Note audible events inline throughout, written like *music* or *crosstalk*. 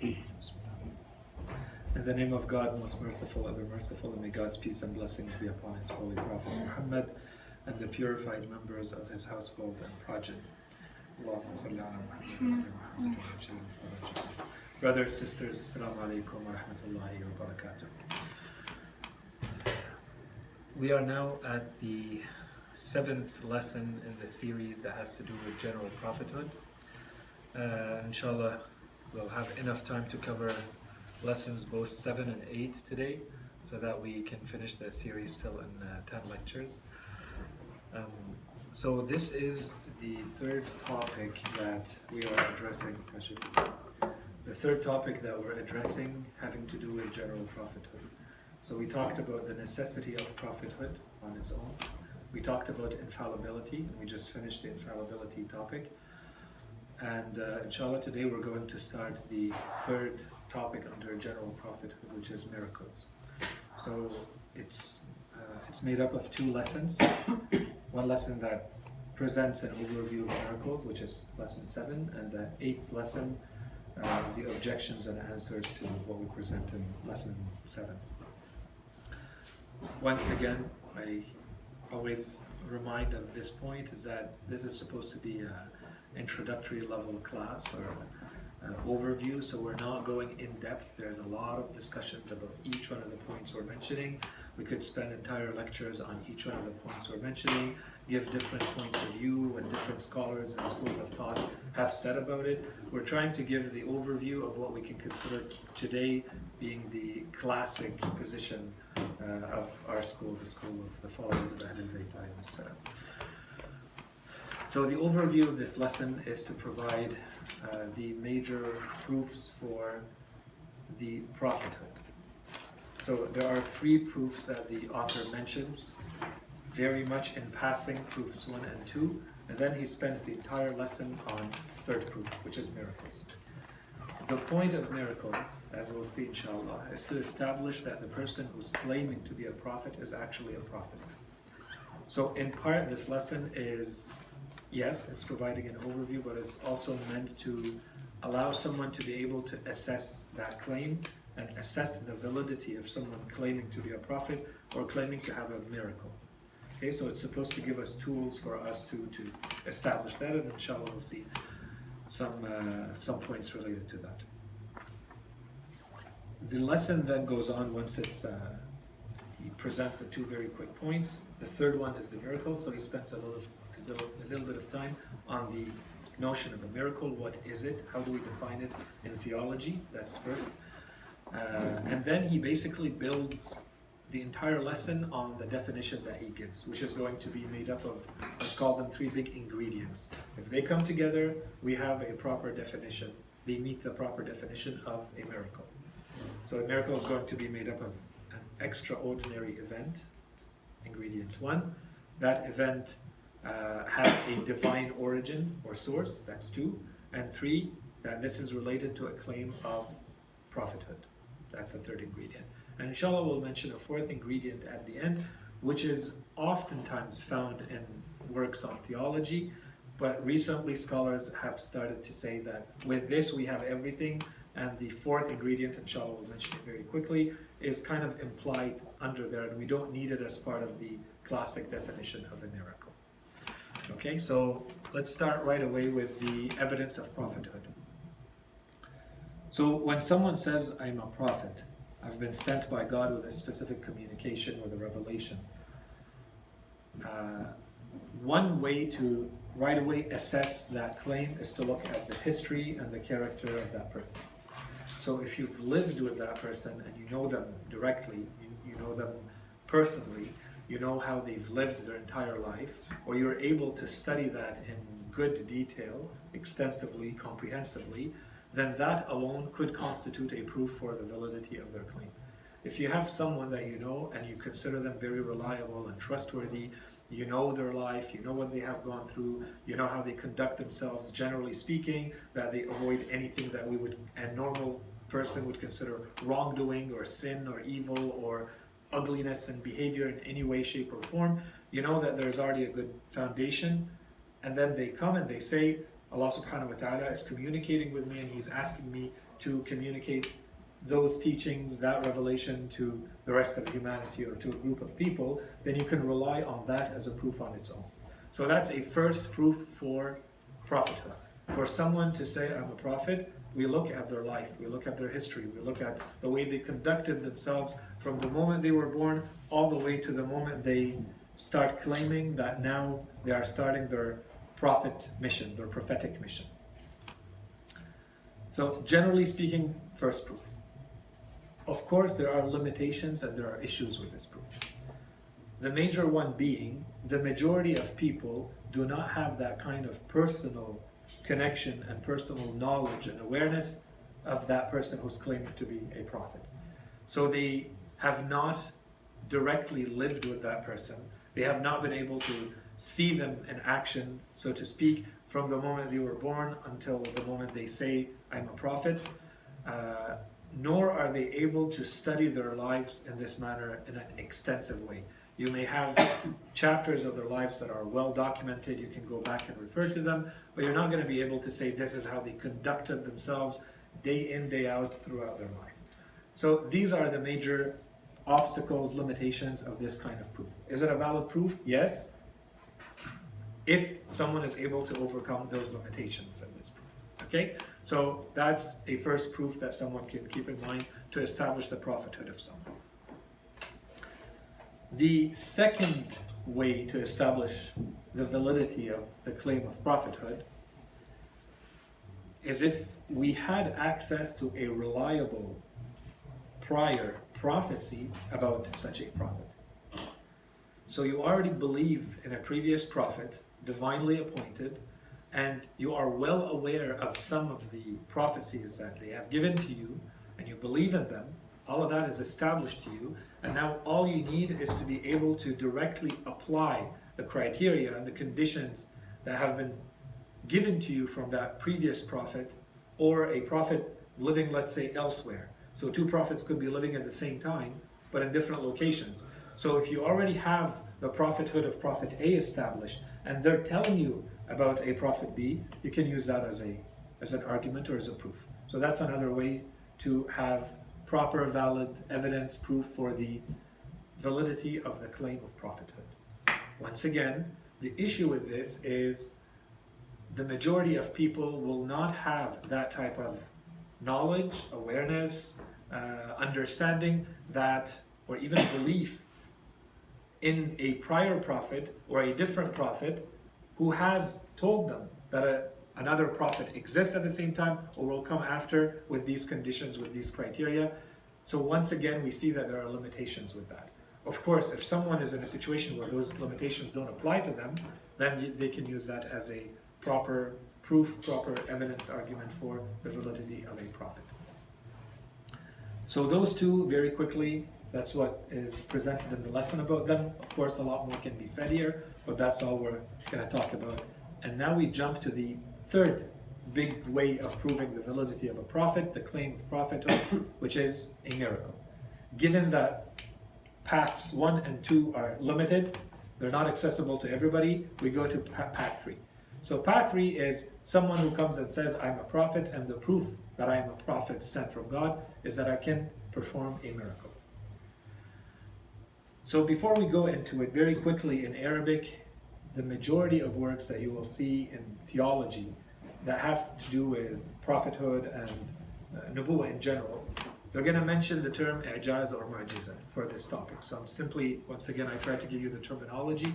*clears throat* In the name of God, most merciful, ever merciful, and may God's peace and blessings be upon His holy Prophet Muhammad and the purified members of his household and progeny. Brothers, sisters, Assalamu alaikum wa rahmatullahi wa barakatuh. We are now at the seventh lesson in the series that has to do with general prophethood. Uh, inshallah, we'll have enough time to cover lessons both 7 and 8 today so that we can finish the series still in uh, 10 lectures. Um, so this is the third topic that we are addressing. The third topic that we're addressing having to do with general prophethood. So we talked about the necessity of prophethood on its own. We talked about infallibility, and we just finished the infallibility topic. And uh, inshallah, today we're going to start the third topic under general prophethood, which is miracles. So it's uh, it's made up of two lessons. *coughs* One lesson that presents an overview of miracles, which is lesson seven, and the eighth lesson uh, is the objections and answers to what we present in lesson seven. Once again, I always remind of this point is that this is supposed to be an introductory level class or uh, overview, so we're not going in depth. There's a lot of discussions about each one of the points we're mentioning. We could spend entire lectures on each one of the points we're mentioning, give different points of view and different scholars and schools of thought have said about it. We're trying to give the overview of what we can consider today being the classic position uh, of our school, the school of the followers of Ahlul Bayt. So the overview of this lesson is to provide uh, the major proofs for the prophethood. So there are three proofs that the author mentions, very much in passing, proofs one and two, and then he spends the entire lesson on the third proof, which is miracles. The point of miracles, as we'll see inshallah, is to establish that the person who's claiming to be a prophet is actually a prophet. So in part, this lesson is yes, it's providing an overview, but it's also meant to allow someone to be able to assess that claim and assess the validity of someone claiming to be a prophet or claiming to have a miracle. Okay, so it's supposed to give us tools for us to, to establish that, and inshallah we'll see some, uh, some points related to that. The lesson then goes on once it's, uh, he presents the two very quick points. The third one is the miracle, so he spends a little little, a little bit of time on the notion of a miracle. What is it? How do we define it in theology? That's first. Uh, and then he basically builds the entire lesson on the definition that he gives, which is going to be made up of, let's call them three big ingredients. If they come together, we have a proper definition. They meet the proper definition of a miracle. So a miracle is going to be made up of an extraordinary event, ingredient one. That event uh, has a divine origin or source, that's two. And three, that this is related to a claim of prophethood. That's the third ingredient. And inshallah, we'll mention a fourth ingredient at the end, which is oftentimes found in works on theology. But recently, scholars have started to say that with this, we have everything. And the fourth ingredient, inshallah, we'll mention it very quickly, is kind of implied under there, and we don't need it as part of the classic definition of a miracle. Okay, so let's start right away with the evidence of prophethood. So when someone says, I'm a prophet, I've been sent by God with a specific communication, with a revelation, uh, one way to right away assess that claim is to look at the history and the character of that person. So if you've lived with that person and you know them directly, you, you know them personally, you know how they've lived their entire life, or you're able to study that in good detail, extensively, comprehensively, then that alone could constitute a proof for the validity of their claim. If you have someone that you know and you consider them very reliable and trustworthy, you know their life, you know what they have gone through, you know how they conduct themselves, generally speaking, that they avoid anything that we would, a normal person would consider wrongdoing or sin or evil or ugliness and behavior in any way, shape, or form, you know that there's already a good foundation. And then they come and they say, Allah subhanahu wa ta'ala is communicating with me and He's asking me to communicate those teachings, that revelation to the rest of humanity or to a group of people, then you can rely on that as a proof on its own. So that's a first proof for prophethood. For someone to say, I'm a prophet, we look at their life, we look at their history, we look at the way they conducted themselves from the moment they were born all the way to the moment they start claiming that now they are starting their prophet mission, their prophetic mission. So, generally speaking, first proof. Of course, there are limitations and there are issues with this proof. The major one being the majority of people do not have that kind of personal connection and personal knowledge and awareness of that person who's claimed to be a prophet. So they have not directly lived with that person. They have not been able to see them in action, so to speak, from the moment they were born until the moment they say, I'm a prophet. Uh, nor are they able to study their lives in this manner in an extensive way. You may have *coughs* chapters of their lives that are well documented, you can go back and refer to them, but you're not going to be able to say this is how they conducted themselves day in, day out throughout their life. So these are the major obstacles, limitations of this kind of proof. Is it a valid proof? Yes. If someone is able to overcome those limitations of this proof. Okay? So that's a first proof that someone can keep in mind to establish the prophethood of someone. The second way to establish the validity of the claim of prophethood is if we had access to a reliable prior prophecy about such a prophet. So you already believe in a previous prophet, divinely appointed, and you are well aware of some of the prophecies that they have given to you, and you believe in them. All of that is established to you, and now all you need is to be able to directly apply the criteria and the conditions that have been given to you from that previous prophet or a prophet living, let's say, elsewhere. So two prophets could be living at the same time, but in different locations. So if you already have the prophethood of Prophet A established, and they're telling you about a prophet B, you can use that as a as an argument or as a proof. So that's another way to have proper, valid evidence, proof for the validity of the claim of prophethood. Once again, the issue with this is the majority of people will not have that type of knowledge, awareness, uh, understanding that, or even *coughs* belief in a prior prophet or a different prophet who has told them that a, another prophet exists at the same time or will come after with these conditions, with these criteria. So once again, we see that there are limitations with that. Of course, if someone is in a situation where those limitations don't apply to them, then they can use that as a proper proof, proper evidence argument for the validity of a prophet. So those two, very quickly, that's what is presented in the lesson about them. Of course, a lot more can be said here, but that's all we're going to talk about. And now we jump to the third big way of proving the validity of a prophet, the claim of prophethood, *coughs* which is a miracle. Given that paths one and two are limited, they're not accessible to everybody, we go to path three. So, path three is someone who comes and says, I'm a prophet, and the proof that I am a prophet sent from God is that I can perform a miracle. So before we go into it, very quickly in Arabic, the majority of works that you will see in theology that have to do with prophethood and uh, in general, they're going to mention the term i'jaz or mu'jiza for this topic. So I'm simply, once again, I try to give you the terminology.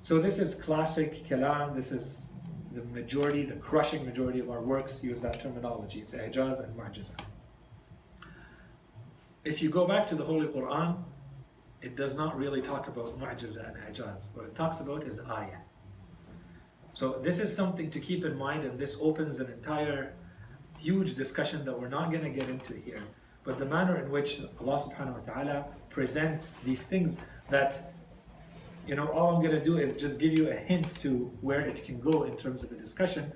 So this is classic kalam. This is the majority, the crushing majority of our works use that terminology. It's i'jaz and mu'jiza if you go back to the Holy Quran, it does not really talk about mu'jiza and ijaz. What it talks about is ayah. So this is something to keep in mind, and this opens an entire huge discussion that we're not going to get into here. But the manner in which Allah subhanahu wa ta'ala presents these things that you know, all I'm going to do is just give you a hint to where it can go in terms of the discussion.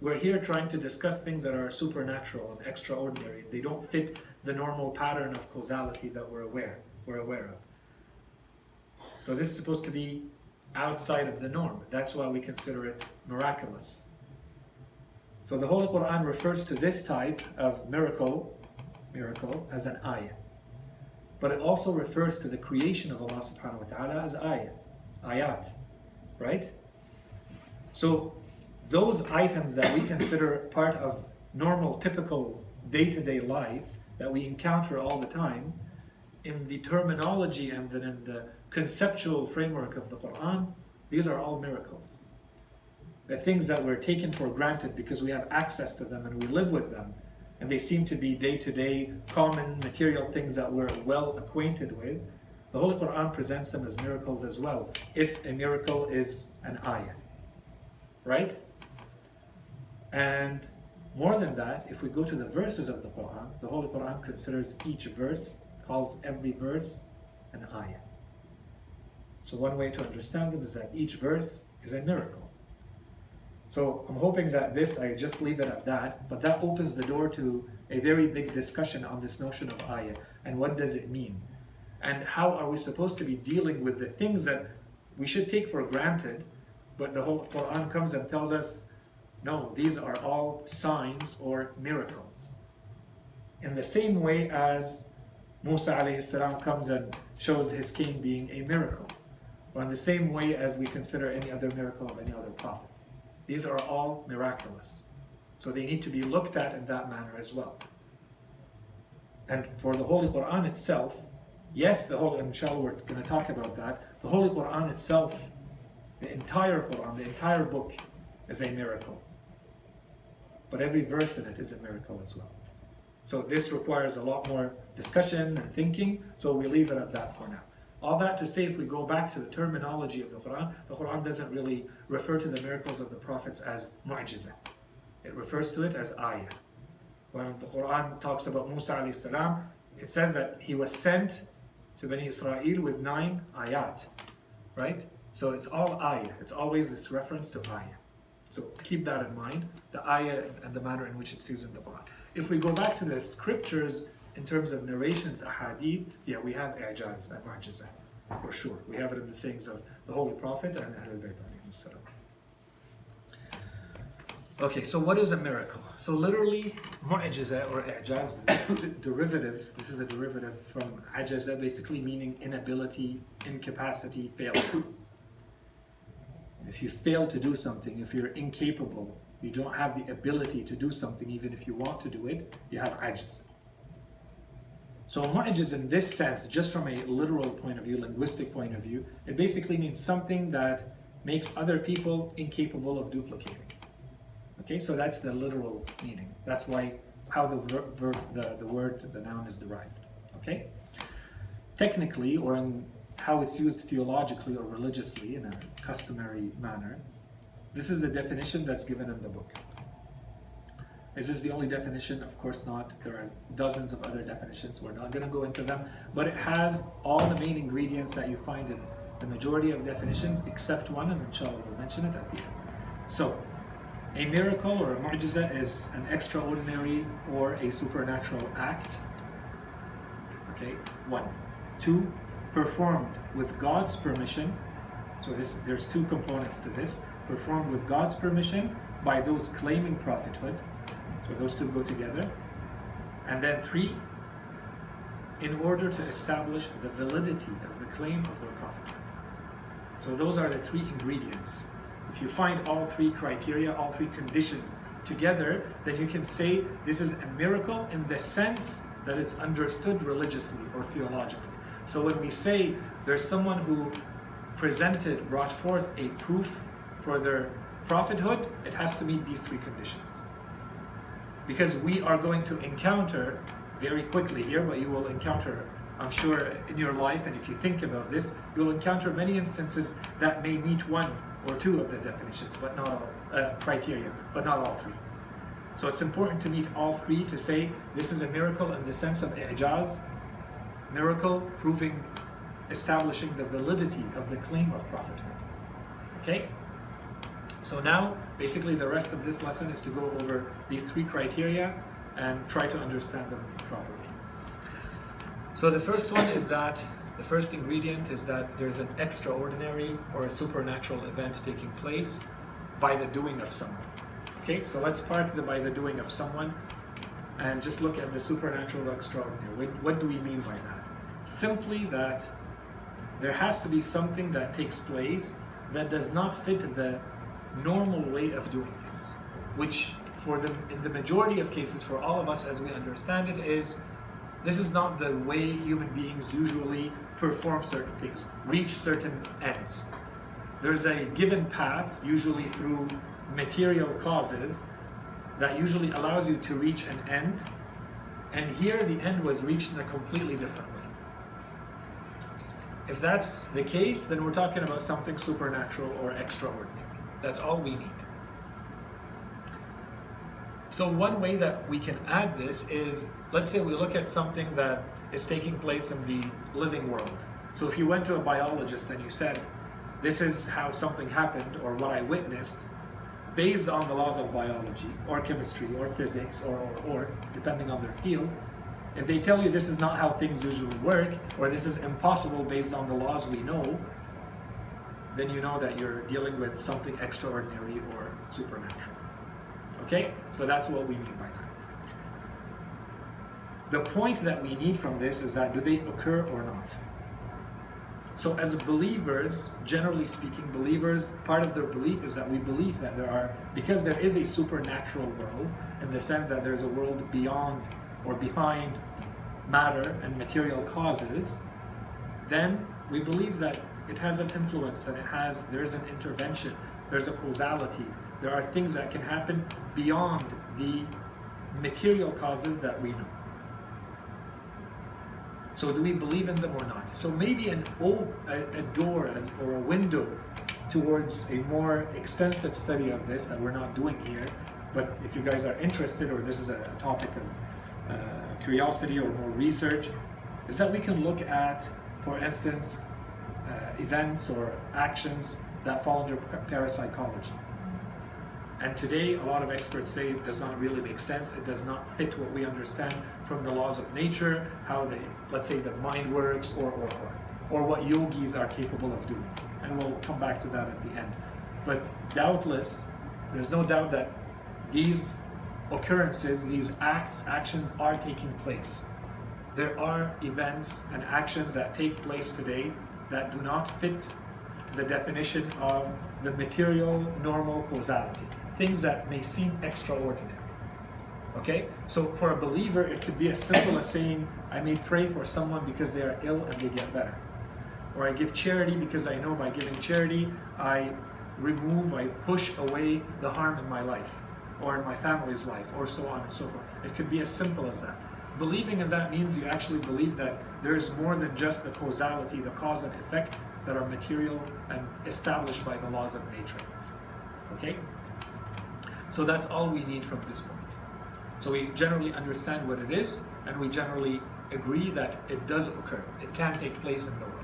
We're here trying to discuss things that are supernatural and extraordinary. They don't fit the normal pattern of causality that we're aware we're aware of. So this is supposed to be outside of the norm. That's why we consider it miraculous. So the Holy Quran refers to this type of miracle, miracle as an ayah. But it also refers to the creation of Allah subhanahu wa ta'ala as ayah, ayat, right? So those items that we consider part of normal, typical day-to-day life that we encounter all the time, in the terminology and then in the conceptual framework of the Quran, these are all miracles. The things that we're taken for granted because we have access to them and we live with them, and they seem to be day to day common material things that we're well acquainted with. The Holy Quran presents them as miracles as well, if a miracle is an ayah. Right? And more than that, if we go to the verses of the Quran, the Holy Quran considers each verse, calls every verse an ayah. So one way to understand them is that each verse is a miracle. So I'm hoping that this, I just leave it at that, but that opens the door to a very big discussion on this notion of ayah and what does it mean? And how are we supposed to be dealing with the things that we should take for granted, but the whole Quran comes and tells us, no, these are all signs or miracles. In the same way as Musa salam comes and shows his king being a miracle, or in the same way as we consider any other miracle of any other prophet. These are all miraculous. So they need to be looked at in that manner as well. And for the Holy Quran itself, yes, the Holy, inshallah, we're going to talk about that. The Holy Quran itself, the entire Quran, the entire book, is a miracle. But every verse in it is a miracle as well. So this requires a lot more discussion and thinking, so we leave it at that for now. All that to say, if we go back to the terminology of the Quran, the Quran doesn't really refer to the miracles of the prophets as mu'jiza. It refers to it as ayah. When the Quran talks about Musa alayhi salam, it says that he was sent to Bani Israel with nine ayat, right? So it's all ayah. It's always this reference to ayah. So keep that in mind, the ayah and the manner in which it's used in the Quran. If we go back to the scriptures, in terms of narrations, ahadith, yeah, we have i'jaz and mu'jiza, for sure. We have it in the sayings of the Holy Prophet and Ahlul Bayt Okay, so what is a miracle? So literally, mu'jiza or i'jaz, derivative, this is a derivative from ajaza, basically meaning inability, incapacity, failure. If you fail to do something, if you're incapable, you don't have the ability to do something, even if you want to do it, you have ajz. So mu'jiz in this sense, just from a literal point of view, linguistic point of view, it basically means something that makes other people incapable of duplicating. Okay, so that's the literal meaning. That's why how the verb, the, the word, the noun is derived. Okay? Technically, or in how it's used theologically or religiously in a customary manner, this is a definition that's given in the book. Is this the only definition? Of course not. There are dozens of other definitions. We're not going to go into them. But it has all the main ingredients that you find in the majority of definitions, except one, and inshallah we'll mention it at the end. So, a miracle or a mu'jiza is an extraordinary or a supernatural act. Okay, one. Two, performed with God's permission. So this, there's two components to this. Performed with God's permission by those claiming prophethood so those two go together. And then three, in order to establish the validity of the claim of their prophethood. So those are the three ingredients. If you find all three criteria, all three conditions together, then you can say this is a miracle in the sense that it's understood religiously or theologically. So when we say there's someone who presented, brought forth a proof for their prophethood, it has to meet these three conditions because we are going to encounter very quickly here, but you will encounter, I'm sure, in your life, and if you think about this, you'll encounter many instances that may meet one or two of the definitions, but not all uh, criteria, but not all three. So it's important to meet all three to say this is a miracle in the sense of i'jaz, miracle proving, establishing the validity of the claim of prophethood. Okay? So now, basically the rest of this lesson is to go over these three criteria and try to understand them properly. So the first one is that the first ingredient is that there's an extraordinary or a supernatural event taking place by the doing of someone. Okay, so let's park the by the doing of someone and just look at the supernatural or extraordinary. What, what do we mean by that? Simply that there has to be something that takes place that does not fit the normal way of doing things, which for the in the majority of cases for all of us as we understand it is this is not the way human beings usually perform certain things, reach certain ends. There's a given path, usually through material causes, that usually allows you to reach an end. And here the end was reached in a completely different way. If that's the case, then we're talking about something supernatural or extraordinary. That's all we need. So, one way that we can add this is let's say we look at something that is taking place in the living world. So, if you went to a biologist and you said, This is how something happened, or what I witnessed, based on the laws of biology, or chemistry, or physics, or, or, or depending on their field, if they tell you this is not how things usually work, or this is impossible based on the laws we know, then you know that you're dealing with something extraordinary or supernatural. Okay? So that's what we mean by that. The point that we need from this is that do they occur or not? So, as believers, generally speaking, believers, part of their belief is that we believe that there are, because there is a supernatural world, in the sense that there's a world beyond or behind matter and material causes, then we believe that it has an influence and it has there's an intervention, there's a causality, there are things that can happen beyond the material causes that we know. So do we believe in them or not? So maybe an old, a, a door or a window towards a more extensive study of this that we're not doing here. But if you guys are interested, or this is a topic of uh, curiosity or more research, is that we can look at, for instance, uh, events or actions that fall under parapsychology. And today, a lot of experts say it does not really make sense. It does not fit what we understand from the laws of nature, how they, let's say, the mind works, or, or, or, or what yogis are capable of doing. And we'll come back to that at the end. But doubtless, there's no doubt that these occurrences, these acts, actions are taking place. There are events and actions that take place today that do not fit the definition of the material normal causality, things that may seem extraordinary. Okay? So for a believer, it could be as simple as saying, I may pray for someone because they are ill and they get better. Or I give charity because I know by giving charity, I remove, I push away the harm in my life or in my family's life, or so on and so forth. It could be as simple as that. Believing in that means you actually believe that there is more than just the causality, the cause and effect that are material and established by the laws of nature. Okay? So that's all we need from this point. So we generally understand what it is, and we generally agree that it does occur. It can take place in the world.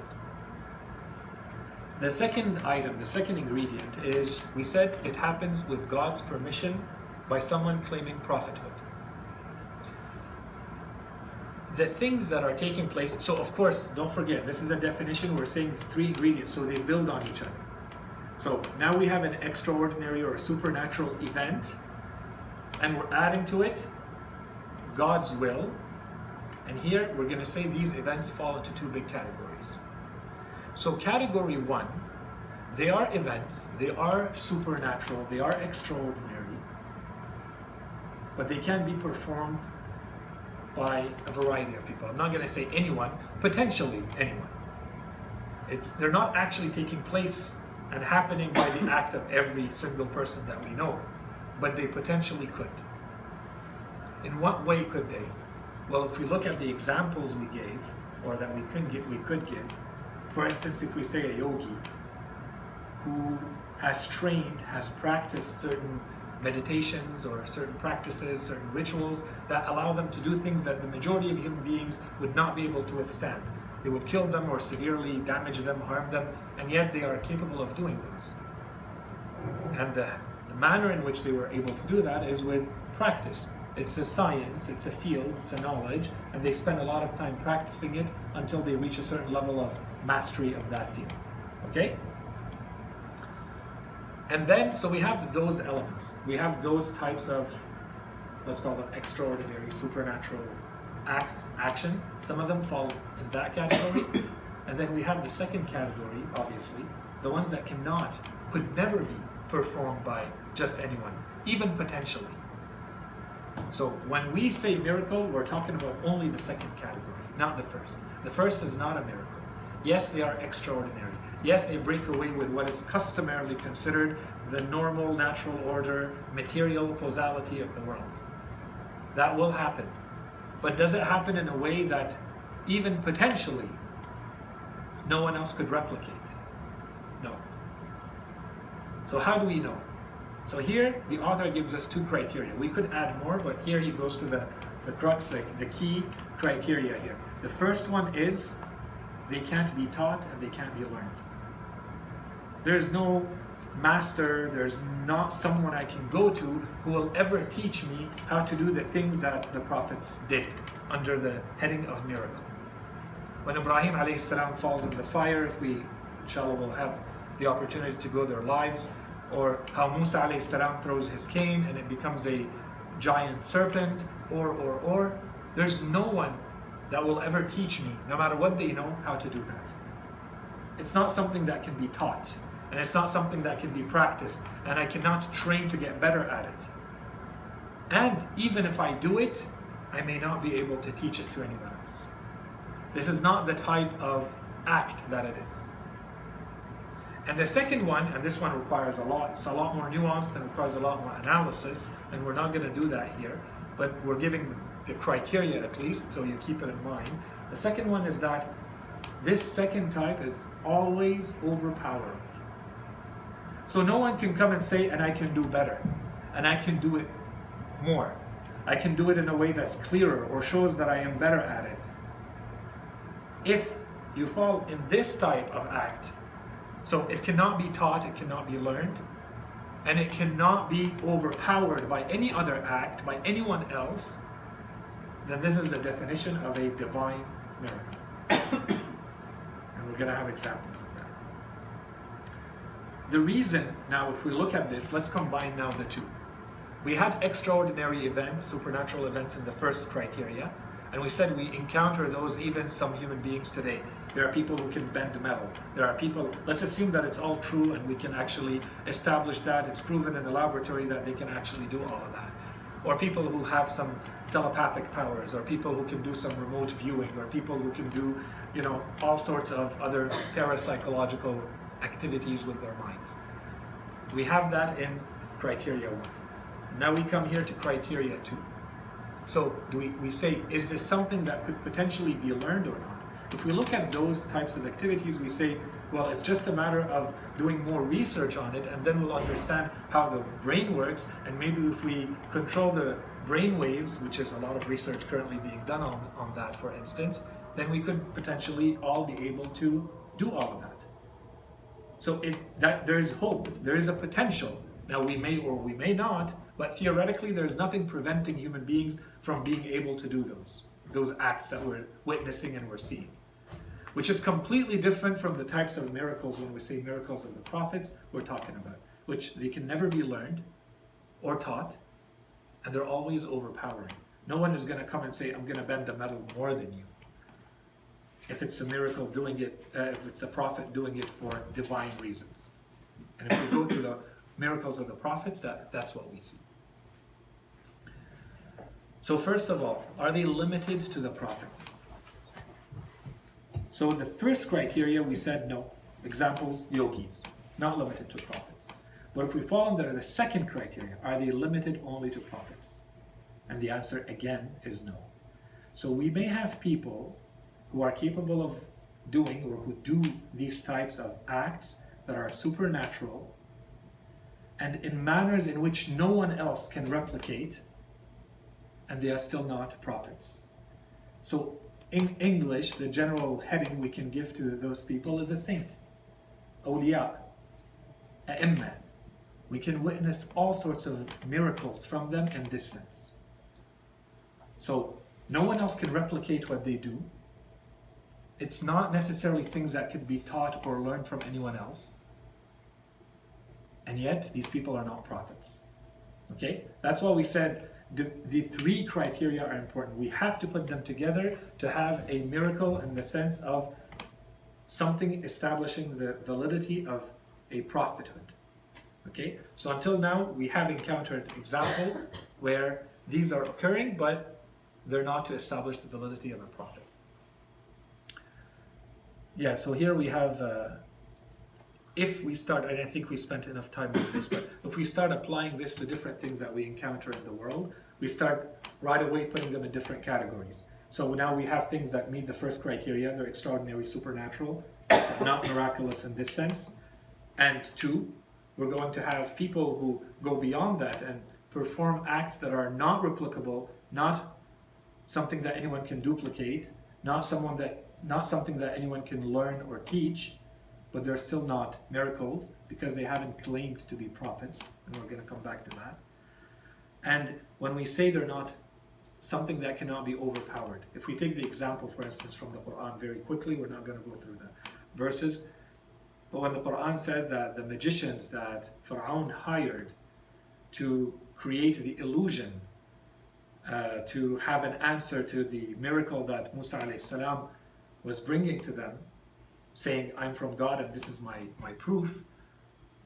The second item, the second ingredient is we said it happens with God's permission by someone claiming prophethood. The things that are taking place, so of course, don't forget, this is a definition, we're saying three ingredients, so they build on each other. So now we have an extraordinary or supernatural event, and we're adding to it God's will. And here we're going to say these events fall into two big categories. So, category one, they are events, they are supernatural, they are extraordinary but they can be performed by a variety of people. I'm not going to say anyone, potentially anyone. It's, they're not actually taking place and happening by the act of every single person that we know, but they potentially could. In what way could they? Well, if we look at the examples we gave, or that we could give, we could give. For instance, if we say a yogi who has trained, has practiced certain meditations or certain practices, certain rituals that allow them to do things that the majority of human beings would not be able to withstand. They would kill them or severely damage them, harm them, and yet they are capable of doing those. And the, the manner in which they were able to do that is with practice. It's a science, it's a field, it's a knowledge, and they spend a lot of time practicing it until they reach a certain level of mastery of that field. Okay? And then, so we have those elements. We have those types of, let's call them extraordinary, supernatural acts, actions. Some of them fall in that category. *coughs* and then we have the second category, obviously, the ones that cannot, could never be performed by just anyone, even potentially. So when we say miracle, we're talking about only the second category, not the first. The first is not a miracle. Yes, they are extraordinary. Yes, they break away with what is customarily considered the normal, natural order, material causality of the world. That will happen. But does it happen in a way that even potentially no one else could replicate? No. So, how do we know? So, here the author gives us two criteria. We could add more, but here he goes to the, the crux, the, the key criteria here. The first one is they can't be taught and they can't be learned. There's no master, there's not someone I can go to who will ever teach me how to do the things that the prophets did under the heading of miracle. When Ibrahim alayhi salam falls in the fire, if we inshallah will have the opportunity to go their lives, or how Musa alayhi salam throws his cane and it becomes a giant serpent, or or or, there's no one that will ever teach me, no matter what they know, how to do that. It's not something that can be taught, and it's not something that can be practiced, and I cannot train to get better at it. And even if I do it, I may not be able to teach it to anyone else. This is not the type of act that it is. And the second one, and this one requires a lot, it's a lot more nuanced and requires a lot more analysis, and we're not going to do that here, but we're giving the criteria at least, so you keep it in mind. The second one is that this second type is always overpowering. So no one can come and say, and I can do better, and I can do it more. I can do it in a way that's clearer or shows that I am better at it. If you fall in this type of act, so it cannot be taught, it cannot be learned, and it cannot be overpowered by any other act, by anyone else, then this is a definition of a divine miracle. *coughs* and we're going to have examples. The reason, now, if we look at this, let's combine now the two. We had extraordinary events, supernatural events in the first criteria, and we said we encounter those even some human beings today. There are people who can bend metal. There are people, let's assume that it's all true and we can actually establish that. It's proven in the laboratory that they can actually do all of that. Or people who have some telepathic powers, or people who can do some remote viewing, or people who can do, you know, all sorts of other parapsychological activities with their minds. We have that in criteria one. Now we come here to criteria two. So do we, we say, is this something that could potentially be learned or not? If we look at those types of activities, we say, well, it's just a matter of doing more research on it, and then we'll understand how the brain works. And maybe if we control the brain waves, which is a lot of research currently being done on, on that, for instance, then we could potentially all be able to do all of that. So it, that there is hope, there is a potential. Now we may or we may not, but theoretically, there's nothing preventing human beings from being able to do those, those acts that we're witnessing and we're seeing. Which is completely different from the types of miracles when we say miracles of the prophets we're talking about, which they can never be learned or taught, and they're always overpowering. No one is going to come and say, I'm going to bend the metal more than you. If it's a miracle doing it, uh, if it's a prophet doing it for divine reasons. And if we go through the miracles of the prophets, that, that's what we see. So, first of all, are they limited to the prophets? So, the first criteria we said no. Examples, yogis, not limited to prophets. But if we fall under the second criteria, are they limited only to prophets? And the answer again is no. So, we may have people who are capable of doing or who do these types of acts that are supernatural and in manners in which no one else can replicate and they are still not prophets. So, in English, the general heading we can give to those people is a saint, awliya, a'imma. We can witness all sorts of miracles from them in this sense. So, no one else can replicate what they do. It's not necessarily things that could be taught or learned from anyone else. and yet these people are not prophets. Okay? That's why we said the, the three criteria are important. We have to put them together to have a miracle in the sense of something establishing the validity of a prophethood. Okay? So until now, we have encountered examples where these are occurring, but they're not to establish the validity of a prophet. Yeah, so here we have, uh, if we start, I don't think we spent enough time on this, but if we start applying this to different things that we encounter in the world, we start right away putting them in different categories. So now we have things that meet the first criteria, they're extraordinary, supernatural, not miraculous in this sense. And two, we're going to have people who go beyond that and perform acts that are not replicable, not something that anyone can duplicate, not someone that not something that anyone can learn or teach, but they're still not miracles because they haven't claimed to be prophets, and we're going to come back to that. And when we say they're not something that cannot be overpowered, if we take the example, for instance, from the Quran very quickly, we're not going to go through the verses, but when the Quran says that the magicians that Pharaoh hired to create the illusion, uh, to have an answer to the miracle that Musa salam was bringing to them, saying, I'm from God and this is my, my proof.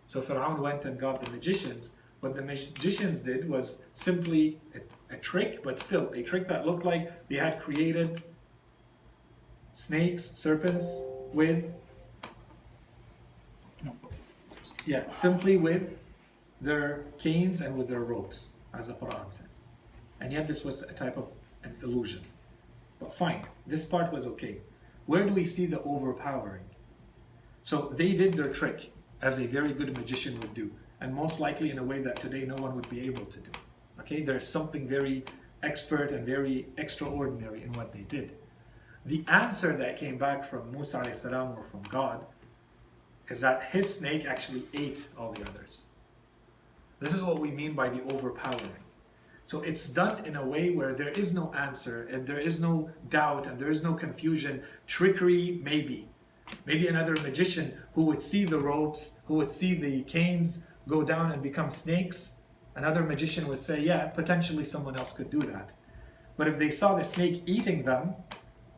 So Pharaoh went and got the magicians. What the magicians did was simply a, a trick, but still a trick that looked like they had created snakes, serpents with, yeah, simply with their canes and with their ropes, as the Quran says. And yet this was a type of an illusion. But fine, this part was okay. Where do we see the overpowering? So they did their trick, as a very good magician would do, and most likely in a way that today no one would be able to do. Okay, there's something very expert and very extraordinary in what they did. The answer that came back from Musa salam or from God is that his snake actually ate all the others. This is what we mean by the overpowering. So it's done in a way where there is no answer and there is no doubt and there is no confusion. Trickery, maybe. Maybe another magician who would see the ropes, who would see the canes go down and become snakes. Another magician would say, yeah, potentially someone else could do that. But if they saw the snake eating them,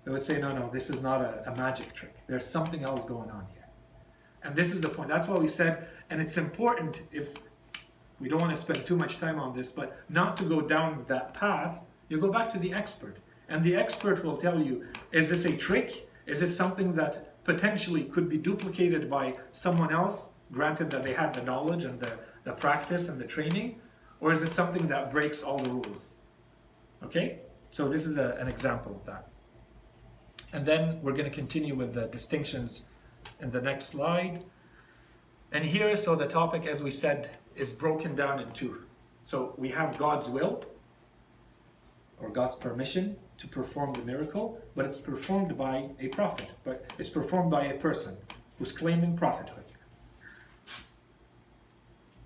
they would say, no, no, this is not a, a magic trick. There's something else going on here. And this is the point. That's why we said, and it's important if we don't want to spend too much time on this, but not to go down that path, you go back to the expert. And the expert will tell you is this a trick? Is this something that potentially could be duplicated by someone else, granted that they had the knowledge and the, the practice and the training? Or is it something that breaks all the rules? Okay? So this is a, an example of that. And then we're going to continue with the distinctions in the next slide. And here, so the topic, as we said, is broken down in two. So we have God's will or God's permission to perform the miracle, but it's performed by a prophet, but it's performed by a person who's claiming prophethood.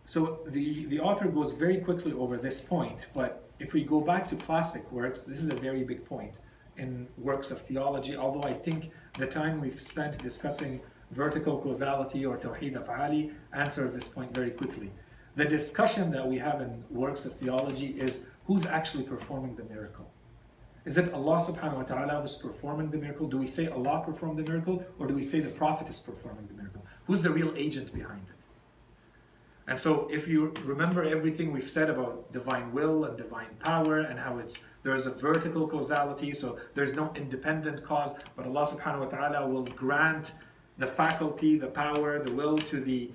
So the, the author goes very quickly over this point, but if we go back to classic works, this is a very big point in works of theology, although I think the time we've spent discussing vertical causality or Tawheed Af'ali answers this point very quickly. The discussion that we have in works of theology is who's actually performing the miracle. Is it Allah subhanahu wa ta'ala who's performing the miracle? Do we say Allah performed the miracle or do we say the Prophet is performing the miracle? Who's the real agent behind it? And so if you remember everything we've said about divine will and divine power and how it's there's a vertical causality, so there's no independent cause, but Allah subhanahu wa ta'ala will grant the faculty, the power, the will to the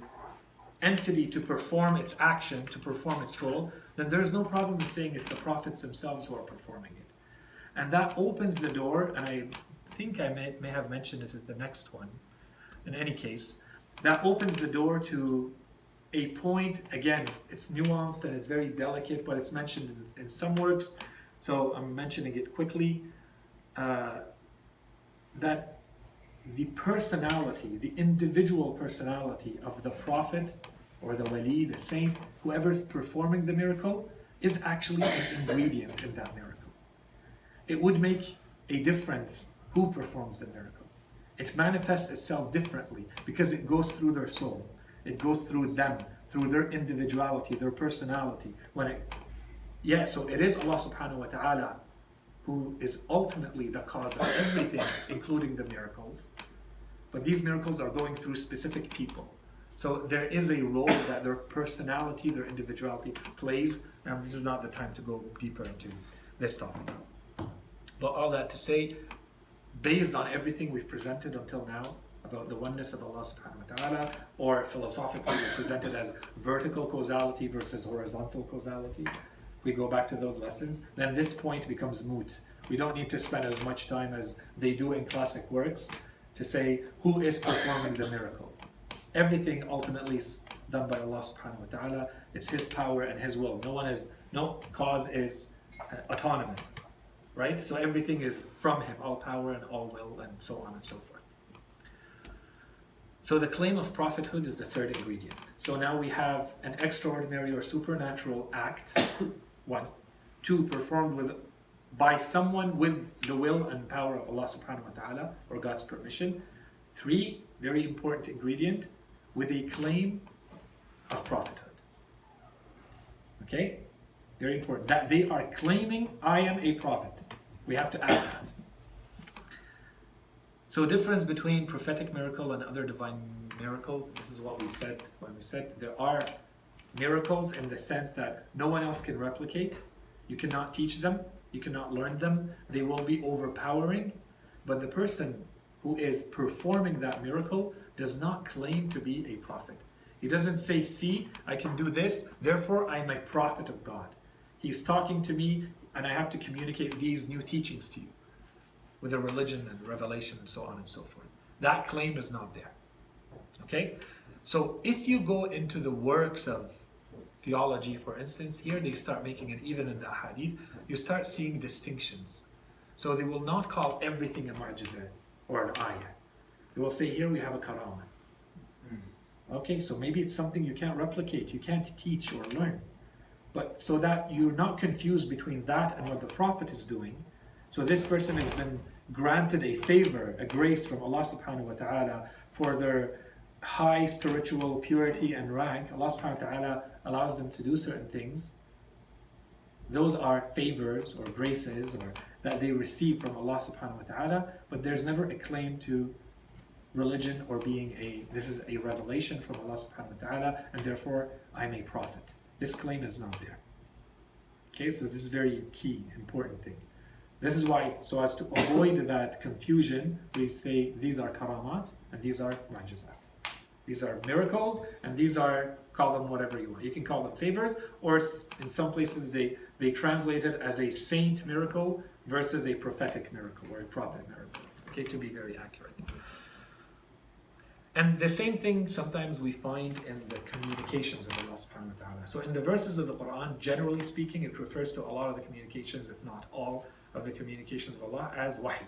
entity to perform its action, to perform its role, then there's no problem in saying it's the prophets themselves who are performing it. And that opens the door, and I think I may, may have mentioned it at the next one. In any case, that opens the door to a point, again, it's nuanced and it's very delicate, but it's mentioned in, in some works, so I'm mentioning it quickly, uh, that the personality, the individual personality of the prophet or the wali, the saint, whoever's performing the miracle, is actually an ingredient in that miracle. It would make a difference who performs the miracle. It manifests itself differently because it goes through their soul. It goes through them, through their individuality, their personality. When it, yeah, so it is Allah subhanahu wa ta'ala who is ultimately the cause of everything, including the miracles. But these miracles are going through specific people. So there is a role that their personality, their individuality plays, and this is not the time to go deeper into this topic. But all that to say, based on everything we've presented until now about the oneness of Allah subhanahu wa ta'ala, or philosophically presented as vertical causality versus horizontal causality, we go back to those lessons, then this point becomes moot. We don't need to spend as much time as they do in classic works to say who is performing the miracle. Everything ultimately is done by Allah subhanahu wa ta'ala. It's His power and His will. No one is, no cause is uh, autonomous, right? So everything is from Him, all power and all will, and so on and so forth. So the claim of prophethood is the third ingredient. So now we have an extraordinary or supernatural act, one. Two, performed with by someone with the will and power of Allah subhanahu wa ta'ala or God's permission. Three, very important ingredient, with a claim of prophethood. Okay? Very important. That they are claiming, I am a prophet. We have to add that. So, difference between prophetic miracle and other divine miracles. This is what we said when we said there are miracles in the sense that no one else can replicate. You cannot teach them. You cannot learn them. They will be overpowering. But the person who is performing that miracle does not claim to be a prophet. He doesn't say, See, I can do this, therefore I'm a prophet of God. He's talking to me, and I have to communicate these new teachings to you with a religion and revelation and so on and so forth. That claim is not there. Okay? So if you go into the works of theology, for instance, here they start making it even in the hadith, you start seeing distinctions. So they will not call everything a mu'jizah or an ayah. They will say, here we have a karama. Hmm. Okay, so maybe it's something you can't replicate, you can't teach or learn. But so that you're not confused between that and what the Prophet is doing. So this person has been granted a favor, a grace from Allah subhanahu wa ta'ala for their high spiritual purity and rank. Allah subhanahu wa ta'ala allows them to do certain things. Those are favors or graces or that they receive from Allah subhanahu wa ta'ala, but there's never a claim to religion or being a this is a revelation from Allah subhanahu wa ta'ala, and therefore I'm a prophet. This claim is not there. Okay, so this is very key, important thing. This is why, so as to avoid *coughs* that confusion, we say these are karamat and these are mu'jizat. These are miracles and these are, call them whatever you want. You can call them favors, or in some places they, they translate it as a saint miracle versus a prophetic miracle or a prophet miracle. Okay, to be very accurate. And the same thing sometimes we find in the communications of Allah subhanahu wa ta'ala. So in the verses of the Quran, generally speaking, it refers to a lot of the communications, if not all, of the communications of Allah as wahi.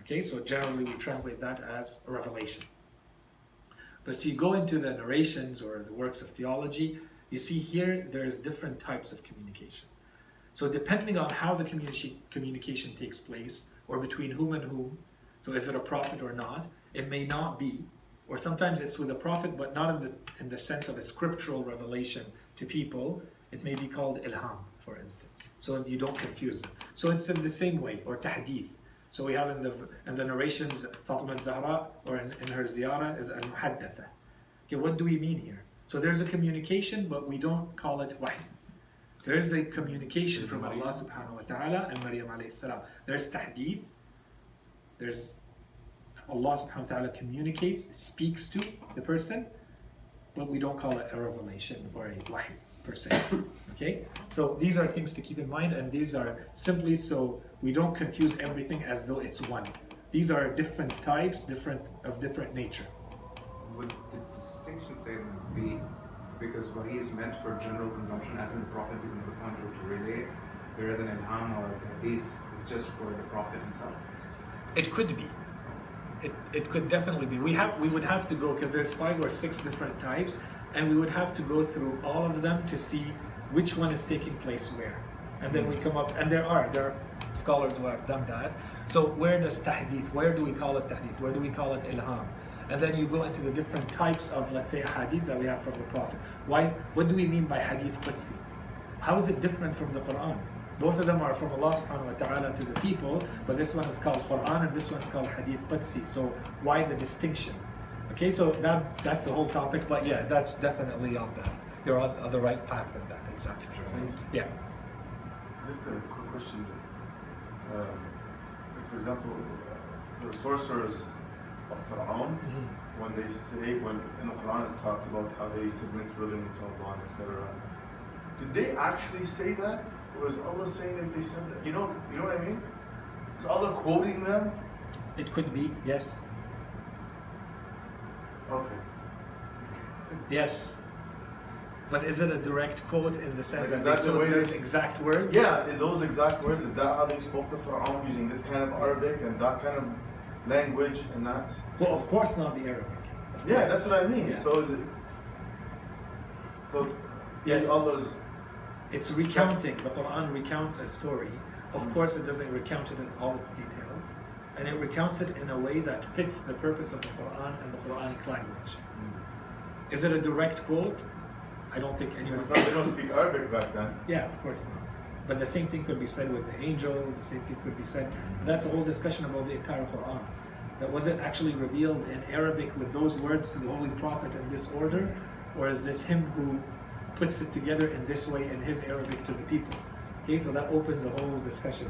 Okay, so generally we translate that as revelation. But so you go into the narrations or the works of theology, you see here there's different types of communication. So depending on how the communi- communication takes place, or between whom and whom, so is it a prophet or not? It may not be, or sometimes it's with a prophet, but not in the in the sense of a scriptural revelation to people. It may be called ilham, for instance. So you don't confuse them. So it's in the same way, or tahdith. So we have in the in the narrations Fatima Zahra, or in, in her ziyarah is al muhaddatha. Okay, what do we mean here? So there's a communication, but we don't call it wahy. There is a communication from Allah subhanahu wa ta'ala and Maryam alayhi salam. There's tahdith, there's Allah subhanahu wa ta'ala communicates, speaks to the person, but we don't call it a revelation or a wahi per se. *coughs* Okay? So these are things to keep in mind, and these are simply so we don't confuse everything as though it's one. These are different types, different of different nature. Would the distinction say be because wahi is meant for general consumption, as in the Prophet becomes the point to relate, whereas an ilham or a hadith is just for the Prophet himself? It could be. It, it could definitely be. We have we would have to go because there's five or six different types, and we would have to go through all of them to see which one is taking place where, and then we come up. And there are there are scholars who have done that. So where does tahdith? Where do we call it tahdith? Where do we call it ilham? and then you go into the different types of, let's say, hadith that we have from the Prophet. Why? What do we mean by hadith Qudsi? How is it different from the Quran? Both of them are from Allah subhanahu wa ta'ala to the people, but this one is called Quran and this one is called Hadith Qudsi. So why the distinction? Okay, so that that's the whole topic, but yeah, that's definitely on the you're on, on the right path with that, exactly. Yeah. Just a quick question. Um, like for example, uh, the sorcerers of Pharaoh, Mhm. when they say, when in the Quran it talks about how they submit willingly to Allah, etc. Did they actually say that? Or is Allah saying that they said that? You know, you know what I mean? Is Allah quoting them? It could be, yes. Okay. Yes. But is it a direct quote in the sense Like, that is they that the way those exact words? Yeah, is those exact words, is that how they spoke to Pharaoh using this kind of Arabic and that kind of language and that? Well, of course not the Arabic. Yeah, that's what I mean. Yeah. So is it? So Yes. Allah's. It's recounting. The Quran recounts a story. Of Mm. course, it doesn't recount it in all its details, and it recounts it in a way that fits the purpose of the Quran and the Quranic language. Is it a direct quote? I don't think anyone. It's not, they don't speak Arabic back then. Yeah, of course not. But the same thing could be said with the angels. The same thing could be said. That's a whole discussion about the entire Quran. That was it actually revealed in Arabic with those words to the Holy Prophet in this order, or is this him who puts it together in this way in his Arabic to the people? Okay, so that opens a whole discussion,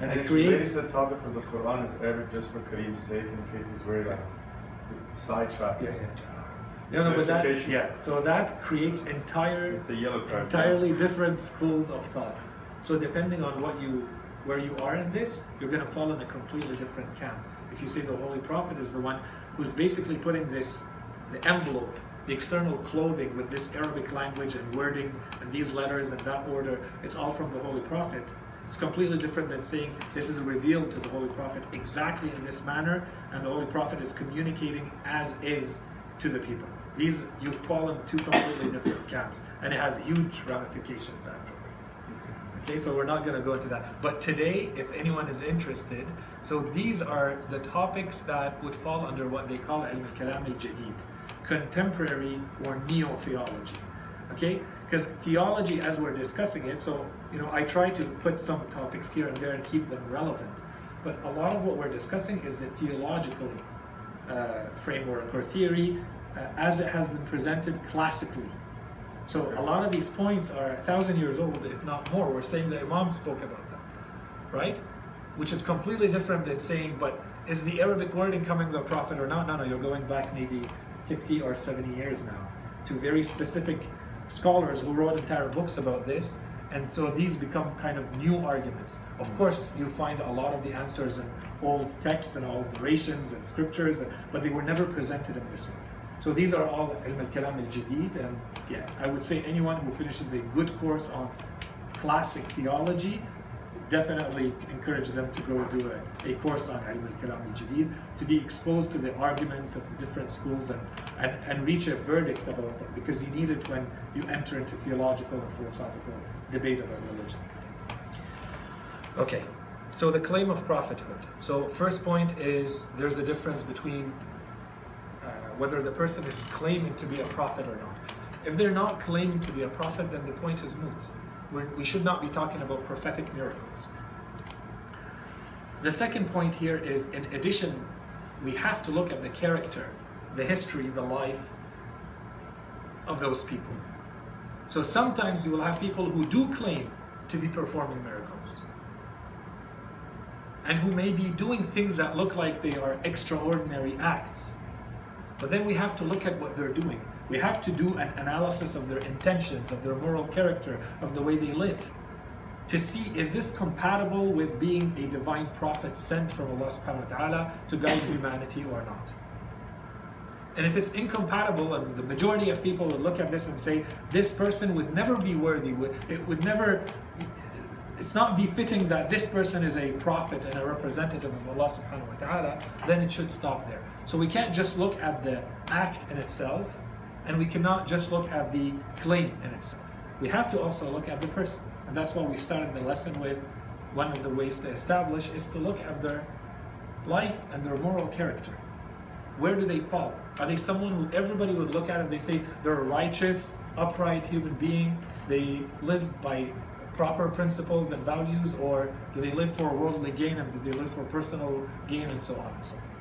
and, it it's related creates. the topic because the Quran is Arabic just for Kareem's sake in case he's worried about sidetrack. Yeah, yeah. No, no, but that yeah. So that creates entire It's a yellow card. entirely different schools of thought. So depending on what you where you are in this, you're going to fall in a completely different camp. If you say the Holy Prophet is the one who's basically putting this the envelope, the external clothing with this Arabic language and wording and these letters and that order, it's all from the Holy Prophet. It's completely different than saying this is revealed to the Holy Prophet exactly in this manner, and the Holy Prophet is communicating as is to the people. These you fall in two completely different camps, and it has huge ramifications afterwards. Okay, so we're not going to go into that. But today, if anyone is interested, so these are the topics that would fall under what they call al-Kalam al-Jadid, contemporary or neo-theology. Okay, because theology, as we're discussing it, so you know, I try to put some topics here and there and keep them relevant. But a lot of what we're discussing is the theological uh, framework or theory Uh, as it has been presented classically. So a lot of these points are a thousand years old, if not more. We're saying the Imam spoke about them, right? Which is completely different than saying, but is the Arabic wording coming from the Prophet or not? No, no, you're going back maybe 50 or 70 years now to very specific scholars who wrote entire books about this. And so these become kind of new arguments. Of course, you find a lot of the answers in old texts and old narrations and scriptures, but they were never presented in this way. So these are all ilm al-kalam al-jadid and yeah, I would say anyone who finishes a good course on classic theology, definitely encourage them to go do a, a course on ilm al-kalam al-jadid, to be exposed to the arguments of the different schools and, and, and reach a verdict about them because you need it when you enter into theological and philosophical debate about religion. Okay, so the claim of prophethood. So first point is there's a difference between whether the person is claiming to be a prophet or not. If they're not claiming to be a prophet, then the point is moot. We're, we should not be talking about prophetic miracles. The second point here is, in addition, we have to look at the character, the history, the life of those people. So sometimes you will have people who do claim to be performing miracles and who may be doing things that look like they are extraordinary acts. But then we have to look at what they're doing. We have to do an analysis of their intentions, of their moral character, of the way they live, to see is this compatible with being a divine prophet sent from Allah subhanahu wa ta'ala to guide *coughs* humanity or not. And if it's incompatible, and the majority of people would look at this and say, this person would never be worthy, it would never, it's not befitting that this person is a prophet and a representative of Allah subhanahu wa ta'ala, then it should stop there. So we can't just look at the act in itself, and we cannot just look at the claim in itself. We have to also look at the person. And that's why we started the lesson with one of the ways to establish is to look at their life and their moral character. where do they fall? Are they someone who everybody would look at and they say they're a righteous, upright human being? They live by proper principles and values, or do they live for worldly gain and do they live for personal gain and so on and so forth?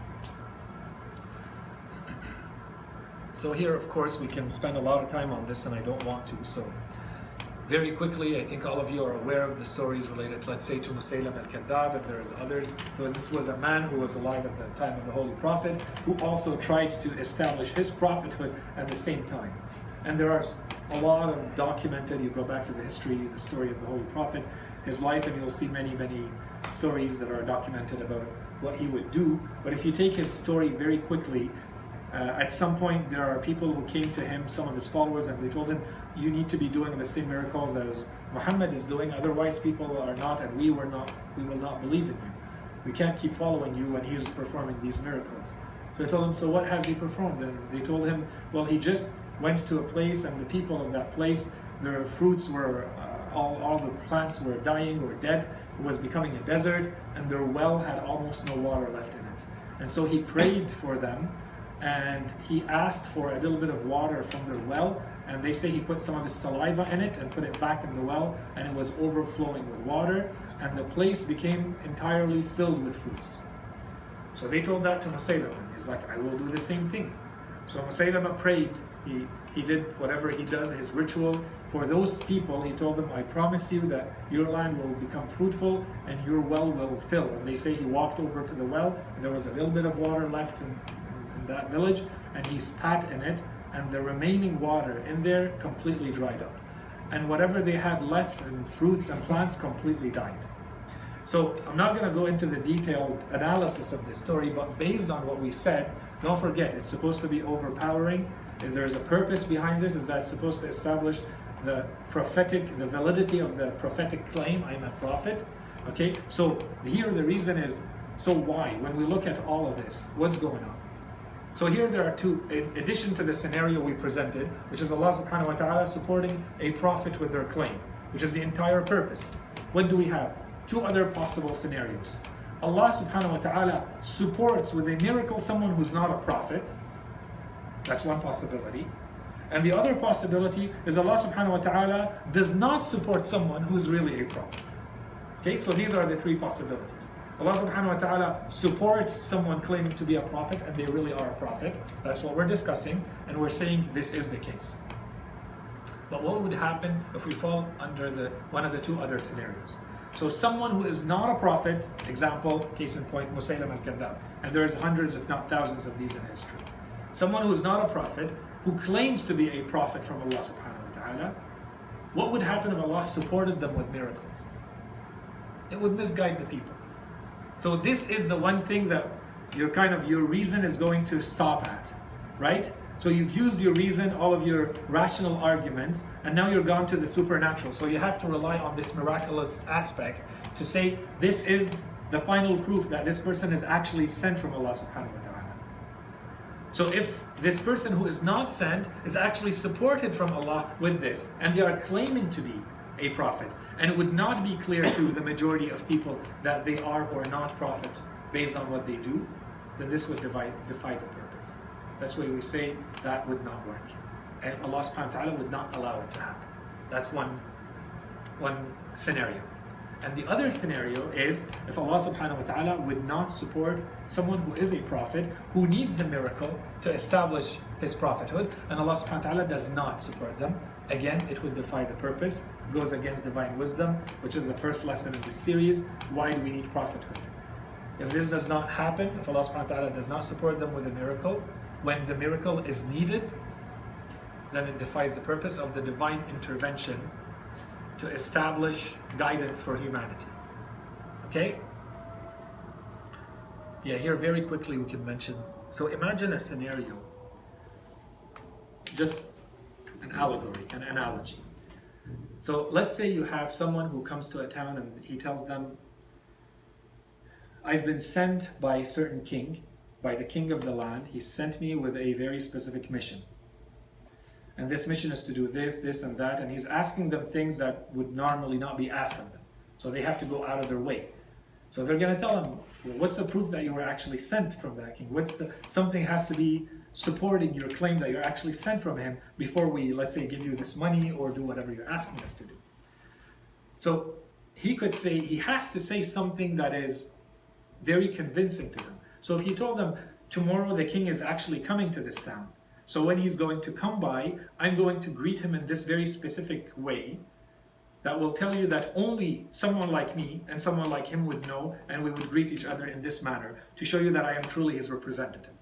So here, of course, we can spend a lot of time on this, and I don't want to. So, very quickly, I think all of you are aware of the stories related, let's say, to Musaylam al-Kadhab, and there's others. Because this was a man who was alive at the time of the Holy Prophet, who also tried to establish his prophethood at the same time. And there are a lot of documented. You go back to the history, the story of the Holy Prophet, his life, and you'll see many, many stories that are documented about what he would do. But if you take his story very quickly, uh, at some point, there are people who came to him, some of his followers, and they told him, "You need to be doing the same miracles as Muhammad is doing. Otherwise, people are not, and we were not. We will not believe in you. We can't keep following you when he's performing these miracles." So I told him, "So what has he performed?" And they told him, "Well, he just went to a place, and the people of that place, their fruits were uh, all, all the plants were dying or dead. It was becoming a desert, and their well had almost no water left in it. And so he prayed for them." and he asked for a little bit of water from their well and they say he put some of his saliva in it and put it back in the well and it was overflowing with water and the place became entirely filled with fruits so they told that to Musaylimah and he's like I will do the same thing so Musaylimah prayed. He he did whatever he does his ritual. For those people he told them I promise you that your land will become fruitful and your well will fill. And they say he walked over to the well and there was a little bit of water left in, that village and he spat in it and the remaining water in there completely dried up. And whatever they had left in fruits and plants completely died. So i'm not going to go into the detailed analysis of this story but based on what we said don't forget it's supposed to be overpowering and there's a purpose behind this is that supposed to establish the prophetic the validity of the prophetic claim i'm a prophet okay so here the reason is so why when we look at all of this what's going on so here there are two, in addition to the scenario we presented, which is Allah subhanahu wa ta'ala supporting a prophet with their claim, which is the entire purpose. What do we have? Two other possible scenarios. Allah subhanahu wa ta'ala supports with a miracle someone who's not a prophet. That's one possibility. And the other possibility is Allah subhanahu wa ta'ala does not support someone who's really a prophet. Okay, so these are the three possibilities. Allah subhanahu wa ta'ala supports someone claiming to be a prophet and they really are a prophet. That's what we're discussing, and we're saying this is the case. But what would happen if we fall under the one of the two other scenarios? So someone who is not a prophet, example, case in point, Musaylam al-Kadhab, and there's hundreds if not thousands of these in history. Someone who is not a prophet, who claims to be a prophet from Allah subhanahu wa ta'ala, what would happen if Allah supported them with miracles? It would misguide the people. So this is the one thing that your kind of your reason is going to stop at, right? So you've used your reason, all of your rational arguments, and now you're gone to the supernatural. So you have to rely on this miraculous aspect to say this is the final proof that this person is actually sent from Allah subhanahu wa ta'ala. So if this person who is not sent is actually supported from Allah with this, and they are claiming to be a prophet, and it would not be clear to the majority of people that they are or not prophet based on what they do, then this would divide, defy the purpose. That's why we say that would not work. And Allah subhanahu wa ta'ala would not allow it to happen. That's one, one scenario. And the other scenario is if Allah subhanahu wa ta'ala would not support someone who is a prophet who needs the miracle to establish his prophethood, and Allah subhanahu wa ta'ala does not support them, again it would defy the purpose, goes against divine wisdom, which is the first lesson in this series. Why do we need prophethood? If this does not happen, if Allah subhanahu wa ta'ala does not support them with a miracle, when the miracle is needed, then it defies the purpose of the divine intervention to establish guidance for humanity. Okay? Yeah, here very quickly we can mention. So imagine a scenario, just an allegory, an analogy. So let's say you have someone who comes to a town and he tells them, I've been sent by a certain king, by the king of the land. He sent me with a very specific mission and this mission is to do this, this, and that, and he's asking them things that would normally not be asked of them. So they have to go out of their way. So they're going to tell him, well, what's the proof that you were actually sent from that king? What's the something has to be supporting your claim that you're actually sent from him before we, let's say, give you this money or do whatever you're asking us to do. So he could say he has to say something that is very convincing to them. So if he told them tomorrow the king is actually coming to this town, so when he's going to come by, I'm going to greet him in this very specific way that will tell you that only someone like me and someone like him would know, and we would greet each other in this manner to show you that I am truly his representative.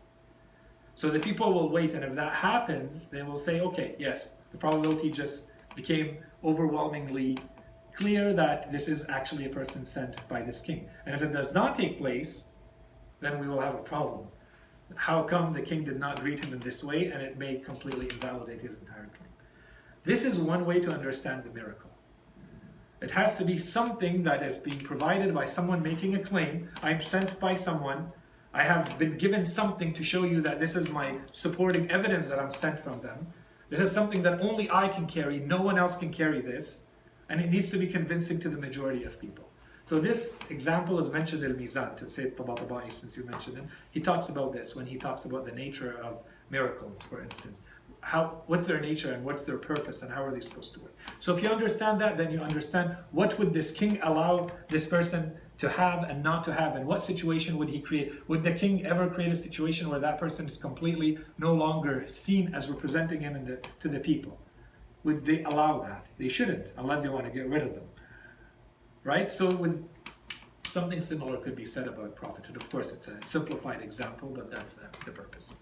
So the people will wait, and if that happens, they will say, okay, yes, the probability just became overwhelmingly clear that this is actually a person sent by this king. And if it does not take place, then we will have a problem. How come the king did not greet him in this way, and it may completely invalidate his entire claim? This is one way to understand the miracle. It has to be something that is being provided by someone making a claim. I'm sent by someone. I have been given something to show you that this is my supporting evidence that I'm sent from them. This is something that only I can carry. No one else can carry this. And it needs to be convincing to the majority of people. So this example is mentioned in Mizan, to say Tabatabai, since you mentioned him. He talks about this when he talks about the nature of miracles, for instance. How, what's their nature and what's their purpose and how are they supposed to work? So if you understand that, then you understand what would this king allow this person to have and not to have, and what situation would he create? Would the king ever create a situation where that person is completely no longer seen as representing him in the, to the people? Would they allow that? They shouldn't, unless they want to get rid of them. Right? So with something similar could be said about prophethood. Of course, it's a simplified example, but that's the, the purpose.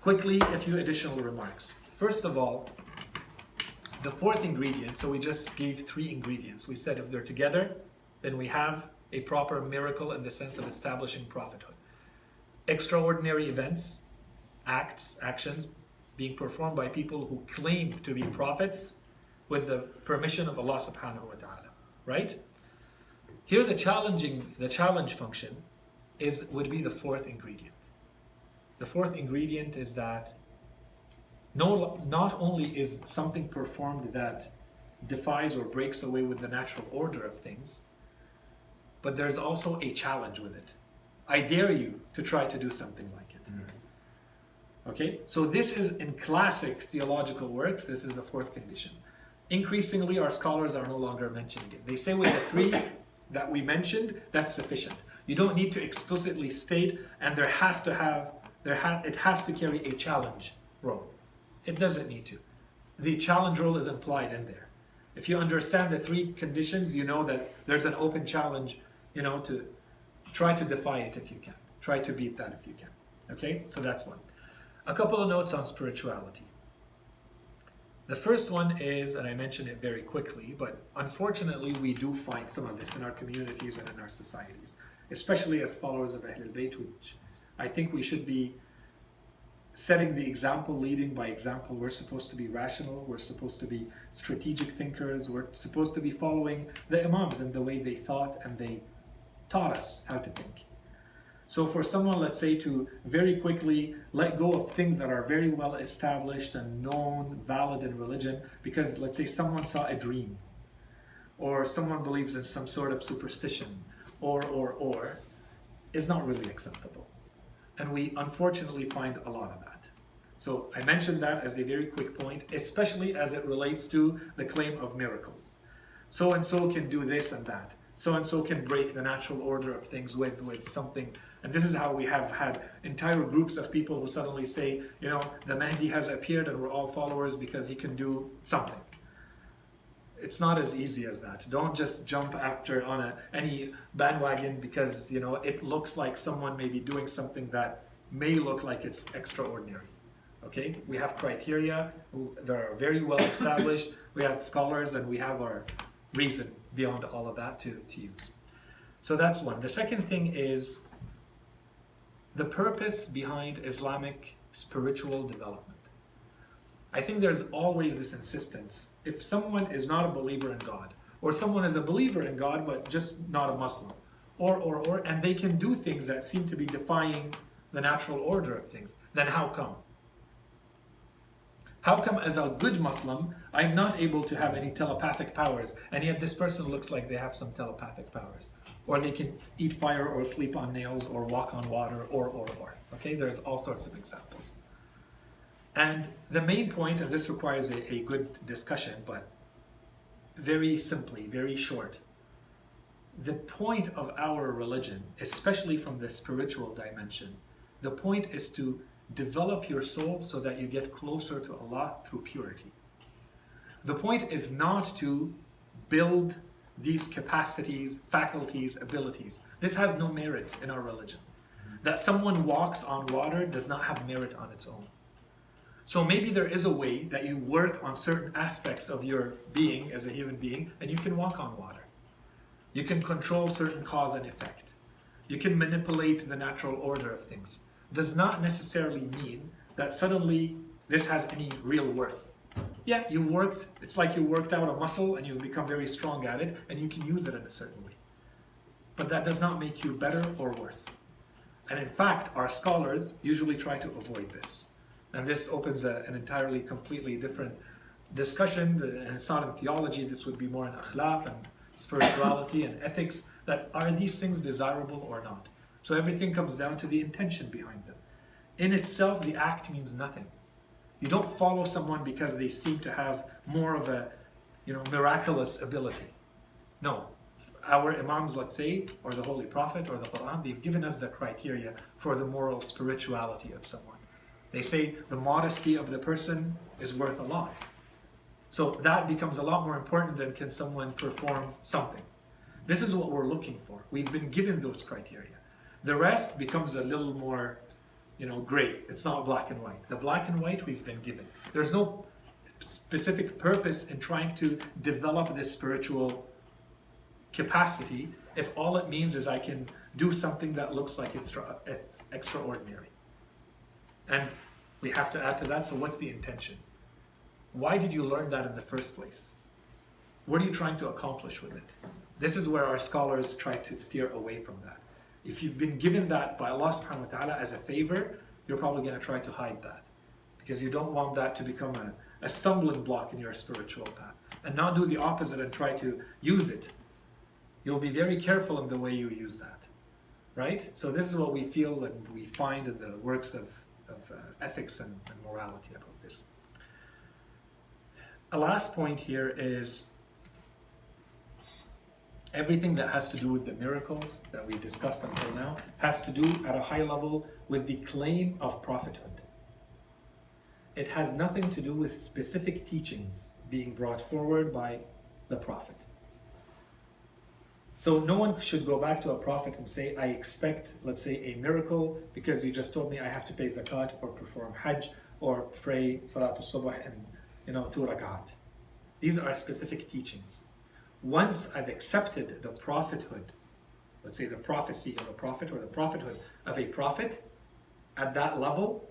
Quickly, a few additional remarks. First of all, the fourth ingredient, so we just gave three ingredients. We said if they're together, then we have a proper miracle in the sense of establishing prophethood. Extraordinary events, acts, actions being performed by people who claim to be prophets with the permission of Allah subhanahu wa ta'ala. Right? Here the challenging the challenge function is would be the fourth ingredient. The fourth ingredient is that no, not only is something performed that defies or breaks away with the natural order of things, but there's also a challenge with it. I dare you to try to do something like it. Mm-hmm. Okay, so this is in classic theological works, this is the fourth condition. Increasingly, our scholars are no longer mentioning it. They say with the three *coughs* that we mentioned, that's sufficient. You don't need to explicitly state, and there has to have, there ha- it has to carry a challenge role. It doesn't need to. The challenge role is implied in there. If you understand the three conditions, you know that there's an open challenge, you know, to try to defy it if you can. Try to beat that if you can. Okay? So that's one. A couple of notes on spirituality. The first one is, and I mentioned it very quickly, but unfortunately we do find some of this in our communities and in our societies, especially as followers of Ahlul Bayt, which I think we should be setting the example, leading by example. We're supposed to be rational, we're supposed to be strategic thinkers, we're supposed to be following the Imams and the way they thought and they taught us how to think. So for someone, let's say, to very quickly let go of things that are very well established and known, valid in religion, because let's say someone saw a dream, or someone believes in some sort of superstition, or, or, or, is not really acceptable. And we unfortunately find a lot of that. So I mentioned that as a very quick point, especially as it relates to the claim of miracles. So and so can do this and that. So and so can break the natural order of things with, with something. And this is how we have had entire groups of people who suddenly say, you know, the Mahdi has appeared and we're all followers because he can do something. It's not as easy as that. Don't just jump after on a, any bandwagon because, you know, it looks like someone may be doing something that may look like it's extraordinary. Okay, we have criteria that are very well established. We have scholars and we have our reason beyond all of that to, to use. So that's one. The second thing is the purpose behind Islamic spiritual development. I think there's always this insistence. If someone is not a believer in God, or someone is a believer in God but just not a Muslim, or, or, or, and they can do things that seem to be defying the natural order of things, then how come? How come, as a good Muslim, I'm not able to have any telepathic powers, and yet this person looks like they have some telepathic powers? Or they can eat fire, or sleep on nails, or walk on water, or, or, or. Okay, there's all sorts of examples. And the main point, and this requires a, a good discussion, but very simply, very short. The point of our religion, especially from the spiritual dimension, the point is to develop your soul so that you get closer to Allah through purity. The point is not to build these capacities, faculties, abilities. This has no merit in our religion. That someone walks on water does not have merit on its own. So maybe there is a way that you work on certain aspects of your being as a human being and you can walk on water. You can control certain cause and effect. You can manipulate the natural order of things. Does not necessarily mean that suddenly this has any real worth. Yeah, you worked, it's like you worked out a muscle and you've become very strong at it and you can use it in a certain way. But that does not make you better or worse. And in fact, our scholars usually try to avoid this. And this opens a, an entirely, completely different discussion. It's not in theology, this would be more in akhlaq and spirituality and ethics. That are these things desirable or not? So everything comes down to the intention behind them. In itself, the act means nothing. You don't follow someone because they seem to have more of a, you know, miraculous ability. No, our imams, let's say, or the Holy Prophet or the Quran, they've given us the criteria for the moral spirituality of someone. They say the modesty of the person is worth a lot. So that becomes a lot more important than can someone perform something. This is what we're looking for. We've been given those criteria. The rest becomes a little more, you know, gray. It's not black and white. The black and white we've been given. There's no specific purpose in trying to develop this spiritual capacity if all it means is I can do something that looks like it's, it's extraordinary. And we have to add to that, so what's the intention? Why did you learn that in the first place? What are you trying to accomplish with it? This is where our scholars try to steer away from that. If you've been given that by Allah subhanahu wa ta'ala as a favor, you're probably going to try to hide that. Because you don't want that to become a, a stumbling block in your spiritual path. And not do the opposite and try to use it. You'll be very careful in the way you use that. Right? So this is what we feel and we find in the works of of uh, ethics and, and, morality about this. A last point here is everything that has to do with the miracles that we discussed until now has to do at a high level with the claim of prophethood. It has nothing to do with specific teachings being brought forward by the prophet. So no one should go back to a prophet and say, I expect, let's say, a miracle because you just told me I have to pay zakat or perform hajj or pray salat al-subh and you know two rakat. These are specific teachings. Once I've accepted the prophethood, let's say the prophecy of a prophet or the prophethood of a prophet, at that level,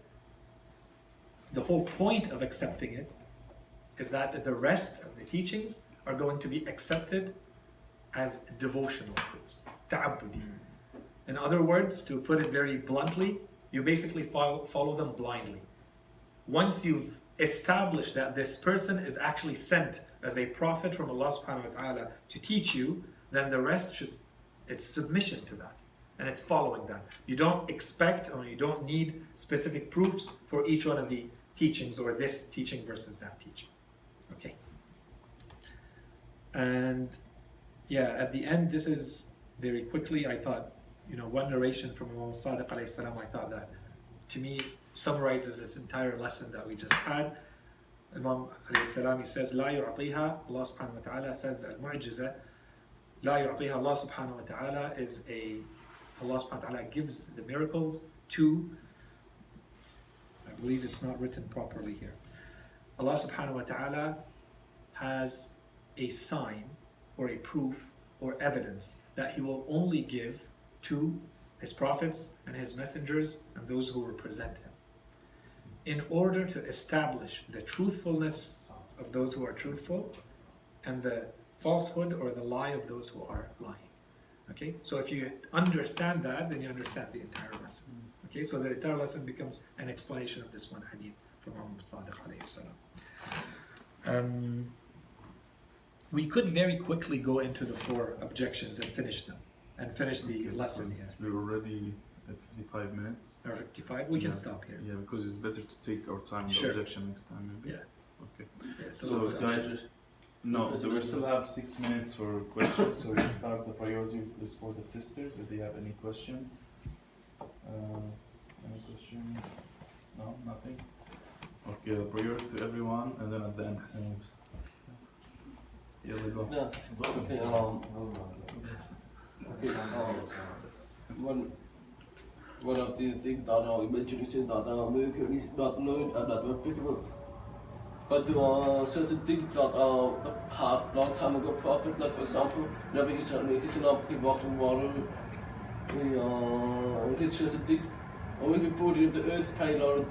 the whole point of accepting it is that the rest of the teachings are going to be accepted as devotional proofs, ta'abbudi. In other words, to put it very bluntly, you basically follow, follow them blindly. Once you've established that this person is actually sent as a prophet from Allah subhanahu wa ta'ala to teach you, then the rest just it's submission to that. And it's following that. You don't expect or you don't need specific proofs for each one of the teachings or this teaching versus that teaching. Okay. And yeah, at the end, this is very quickly. I thought, you know, one narration from Imam Sadiq alayhi salam, I thought that to me summarizes this entire lesson that we just had. Imam salam, he says, La yu'atiha, Allah subhanahu wa ta'ala says al mu'jiza, La yu'atiha, Allah subhanahu wa ta'ala is a, Allah subhanahu wa ta'ala gives the miracles to, I believe it's not written properly here. Allah subhanahu wa ta'ala has a sign or a proof or evidence that he will only give to his prophets and his messengers and those who represent him in order to establish the truthfulness of those who are truthful and the falsehood or the lie of those who are lying. Okay, so if you understand that, then you understand the entire lesson. Okay, so the entire lesson becomes an explanation of this one hadith Imam Sadiq alayhi salam. Um, we could very quickly go into the four objections and finish them, and finish the lesson here. We're already at 55 minutes. Or 55, we can Yeah. stop here. Yeah, because it's better to take our time. Sure. The objection next time, maybe. Yeah. Okay. Yeah, so So, let's- can I just? No, so we still have six minutes for questions. so we start the priority list for the sisters if they have any questions. Uh, any questions? No, nothing. Okay, the priority to everyone, and then at the end, Hassan moves. Yeah, we go. Yeah. Okay, um, okay, um, one, one of the things that I mentioned is that uh, a miracle is not known and not applicable. But there are certain things that are the past long time ago prophet, like for example, Nabi Isa alayhi salam, he walked on water, he uh, did certain things. And when he brought in the earth, Taylor,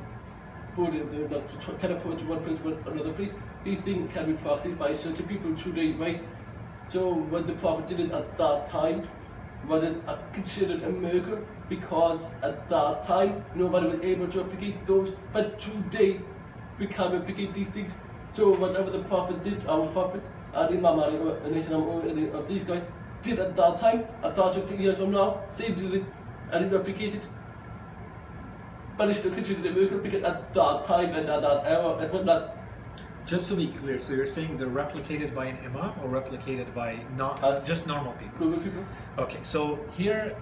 brought in the, like, to teleport to one place to another place, these things can be practiced by certain people today, right? So when the prophet did it at that time, was it uh, considered a miracle? Because at that time nobody was able to replicate those, but today we can replicate these things. So whatever the prophet did, our prophet, and Imam and Islam, or any of these guys did at that time, a thousand years from now, they did it and it replicated. But it's still considered a miracle because at that time and at that era, it was not Just to be clear, so you're saying they're replicated by an imam or replicated by not just normal people. Okay, so here,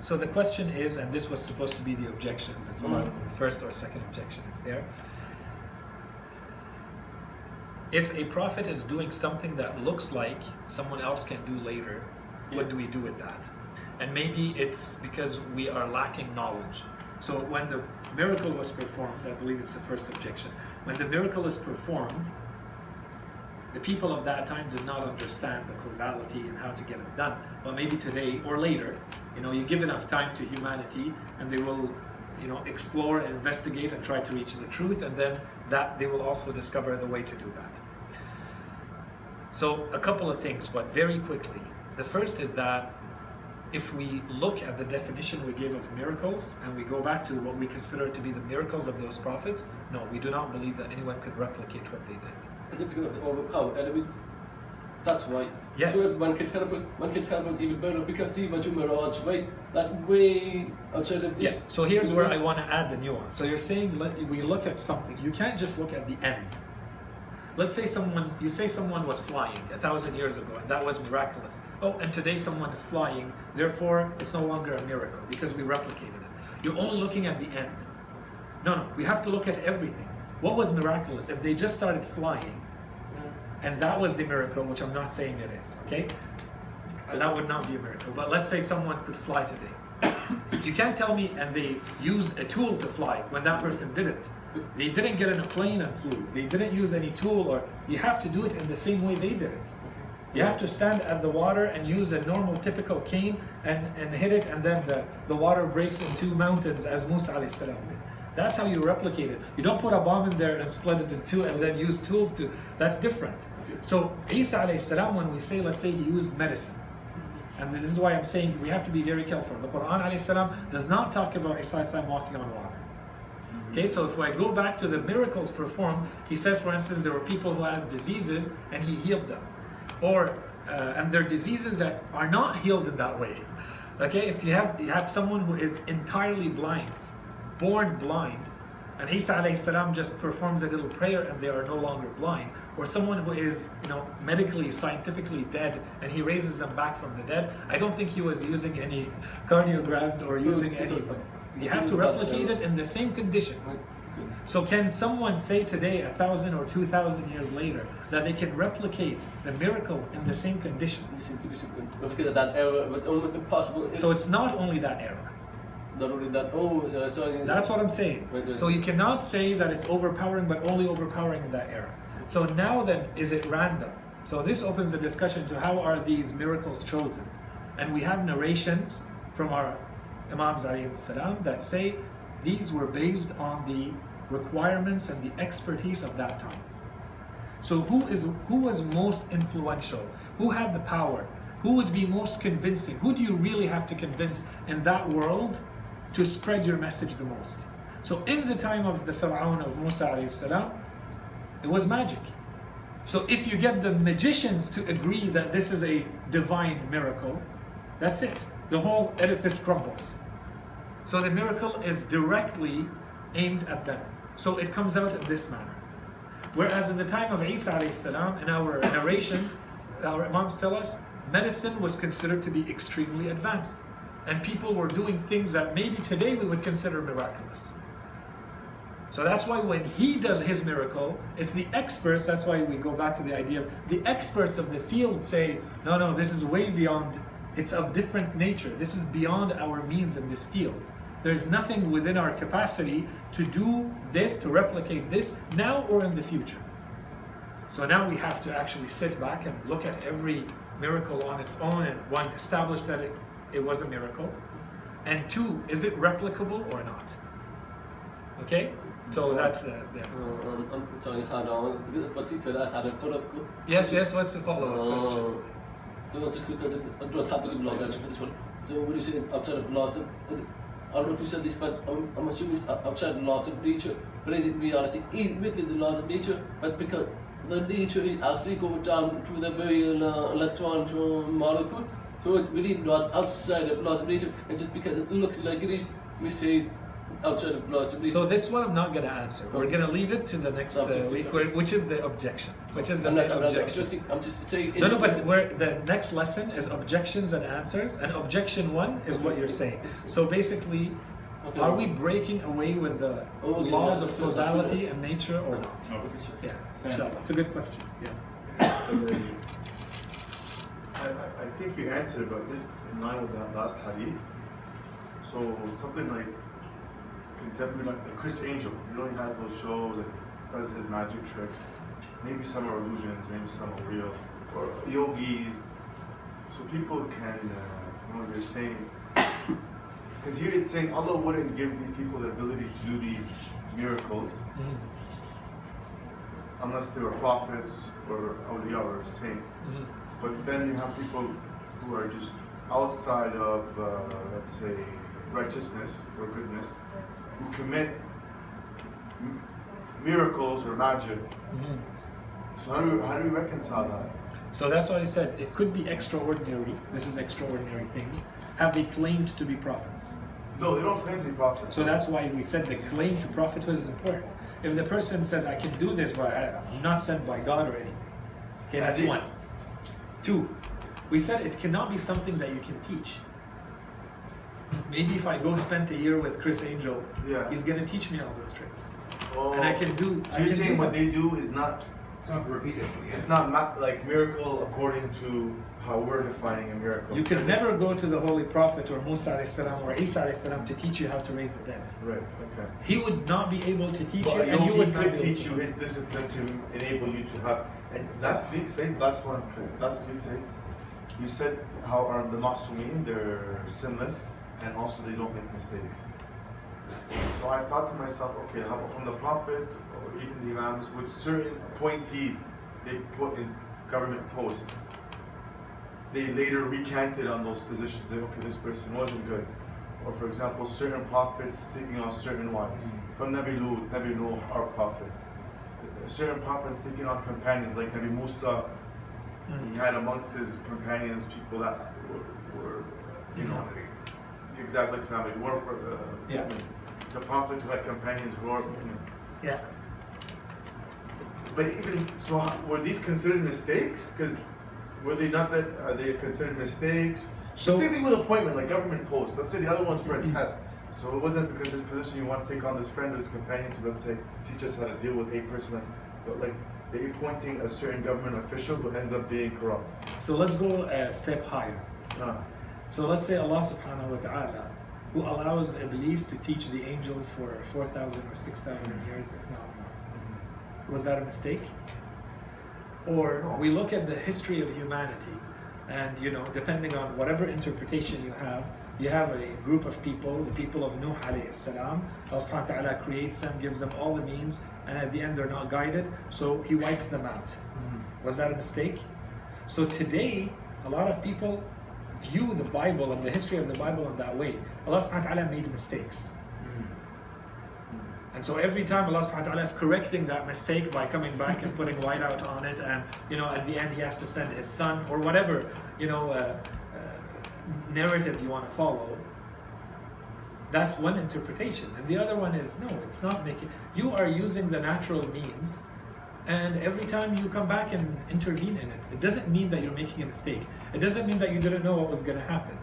so the question is, and this was supposed to be the objections, it's not Mhm. first or second objection, it's there. If a prophet is doing something that looks like someone else can do later, what do we do with that? And maybe it's because we are lacking knowledge. So when the miracle was performed, I believe it's the first objection, when the miracle is performed, the people of that time did not understand the causality and how to get it done. But maybe today or later, you know, you give enough time to humanity and they will, you know, explore and investigate and try to reach the truth, and then that they will also discover the way to do that. So a couple of things, but very quickly. The first is that if we look at the definition we gave of miracles and we go back to what we consider to be the miracles of those prophets, no, we do not believe that anyone could replicate what they did. I think because of the overpower element. That's right. Yes. So if one can teleport, one can teleport even better because the Image Mi'raj, right? That's way outside of Yeah. this. So here's where I want to add the nuance. So you're saying let, we look at something. You can't just look at the end. Let's say someone, you say someone was flying a thousand years ago, and that was miraculous. Oh, and today someone is flying, therefore it's no longer a miracle because we replicated it. You're only looking at the end. No, no, we have to look at everything. What was miraculous? If they just started flying, and that was the miracle, which I'm not saying it is, okay? That would not be a miracle. But let's say someone could fly today. *coughs* you can't tell me, and they used a tool to fly when that person didn't. They didn't get in a plane and flew. They didn't use any tool, or you have to do it in the same way they did it. You have to stand at the water and use a normal, typical cane and, and hit it, and then the, the water breaks in two mountains, as Musa alayhi salam did. That's how you replicate it. You don't put a bomb in there and split it in two and then use tools to. That's different. So Isa alayhi when we say, let's say he used medicine, and this is why I'm saying we have to be very careful. The Quran alayhi does not talk about Isa walking on water. Okay, so if I go back to the miracles performed, he says, for instance, there were people who had diseases and he healed them, or uh, and their diseases that are not healed in that way. Okay, if you have you have someone who is entirely blind, born blind, and Isa alayhi salam just performs a little prayer and they are no longer blind, or someone who is you know medically, scientifically dead and he raises them back from the dead, I don't think he was using any cardiograms or using any. You have to replicate it in the same conditions. So can someone say today, a thousand or two thousand years later, that they can replicate the miracle in the same conditions? This is this is good. But look at that era, but only impossible. So it's not only that era. That. Oh, so, so That's what I'm saying. So you cannot say that it's overpowering, but only overpowering in that era. So now then, is it random? So this opens the discussion to how are these miracles chosen? And we have narrations from our Imams salam that say these were based on the requirements and the expertise of that time. So who is who was most influential? Who had the power? Who would be most convincing? Who do you really have to convince in that world to spread your message the most? So in the time of the Fir'aun of Musa it was magic. So if you get the magicians to agree that this is a divine miracle, that's it. The whole edifice crumbles. So the miracle is directly aimed at them. So it comes out in this manner. Whereas in the time of Isa in our *coughs* narrations, our imams tell us, medicine was considered to be extremely advanced. And people were doing things that maybe today we would consider miraculous. So that's why when he does his miracle, it's the experts, that's why we go back to the idea of the experts of the field say, no, no, this is way beyond, it's of different nature. This is beyond our means in this field. There's nothing within our capacity to do this, to replicate this now or in the future. So now we have to actually sit back and look at every miracle on its own and one, establish that it, it was a miracle. And two, is it replicable or not? Okay? So that's the, the answer. Um, I'm sorry, had on, but he said I had a put up. Yes, yes, what's the follow-up question? Uh, so what's it because I don't have to give blog actually for this one. So when you say outside of law, I don't know if you said this, but I'm, I'm assuming it's outside laws of nature, but in reality, is within the laws of nature, but because the nature is actually goes down to the very uh, electron to molecule, so it's really not outside of laws of nature, and just because it looks like it is, we say outside of laws of nature. So this one I'm not going to answer. We're going to leave it to the next uh, week, where- which is the objection. Which is the I'm not, main I'm not objection. objecting, I'm just saying. No, no, but we're, the next lesson is objections and answers, and objection one is what you're saying. So basically, Okay. are we breaking away with the Oh, okay, laws yeah, of that's- that's causality and nature or not? Okay, sure. Yeah, Sam. It's a good question. Yeah. *coughs* So the, think you answered, but this in line with that last hadith. So something like contemporary, like Criss Angel, you know, he has those shows and does his magic tricks. Maybe some are illusions, maybe some are real, or yogis. So people can, uh, from what you're saying, *coughs* because here it's saying Allah wouldn't give these people the ability to do these miracles Mhm. unless they were prophets or awliya or saints. Mhm. But then you have people who are just outside of, uh, let's say, righteousness or goodness, who commit m- miracles or magic. Mhm. So how do we, how do we reconcile that? So that's why I said it could be extraordinary. This is extraordinary things. Have they claimed to be prophets? No, they don't claim to be prophets. So that's why we said the claim to prophethood is important. If the person says, I can do this, but I'm not sent by God or anything. Okay, that's one. Two, we said it cannot be something that you can teach. Maybe if I go spend a year with Criss Angel, Yeah. he's gonna teach me all those tricks. Oh. And I can do. So I you're saying what they do is not, It's not repeatedly. it's not ma- like miracle according to how we're defining a miracle. You can never go to the Holy Prophet or Musa alayhi salam or Isa alayhi salam to teach you how to raise the dead. Right. Okay. He would not be able to teach you, and you he would not could be able teach to. you his discipline to enable you to have. And last week, say eh, last one, last week, say eh, you said how are the masumin they're sinless and also they don't make mistakes. So I thought to myself, okay, how about from the prophet or even the imams with certain appointees they put in government posts. They later recanted on those positions. Say, okay, this person wasn't good. Or for example, certain prophets taking on certain wives. Mm-hmm. From Nabi Lut, Nabi Nuh, our prophet. Certain prophets taking on companions like Nabi Musa. He had amongst his companions people that were, were you know, exactly like Sami, were, uh, Yeah. the prophet who had companions who were. Yeah. But even so, how- were these considered mistakes? Because were they not that? Are they considered mistakes? So- So same thing with appointment, like government posts. Let's say the other one's for a test. So it wasn't because this position you want to take on this friend or this companion to let's say teach us how to deal with a person, but like they appointing a certain government official who ends up being corrupt. So let's go a step higher. Ah, So let's say Allah subhanahu wa ta'ala, who allows Iblis to teach the angels for 4,000 or 6,000 years, if not more. Was that a mistake? Or we look at the history of humanity, and you know, depending on whatever interpretation you have, you have a group of people, the people of Nuh alayhi salam. Allah subhanahu wa ta'ala creates them, gives them all the means, and at the end they're not guided, so He wipes them out. Was that a mistake? So today, a lot of people view the Bible and the history of the Bible in that way. Allah subhanahu wa ta'ala made mistakes. And so every time Allah subhanahu wa ta'ala is correcting that mistake by coming back and putting white out on it, and you know, at the end he has to send his son or whatever, you know, uh, uh, narrative you want to follow. That's one interpretation. And the other one is no, it's not making you are using the natural means and every time you come back and intervene in it, it doesn't mean that you're making a mistake. It doesn't mean that you didn't know what was going to happen.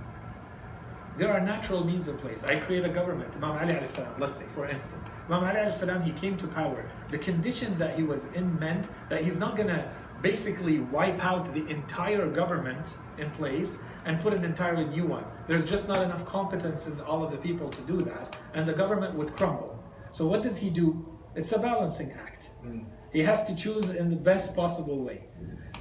There are natural means in place. I create a government. Imam Ali salam, let's say, for instance. Imam Ali salam, he came to power. The conditions that he was in meant that he's not going to basically wipe out the entire government in place and put an entirely new one. There's just not enough competence in all of the people to do that, and the government would crumble. So what does he do? It's a balancing act. Mm. He has to choose in the best possible way.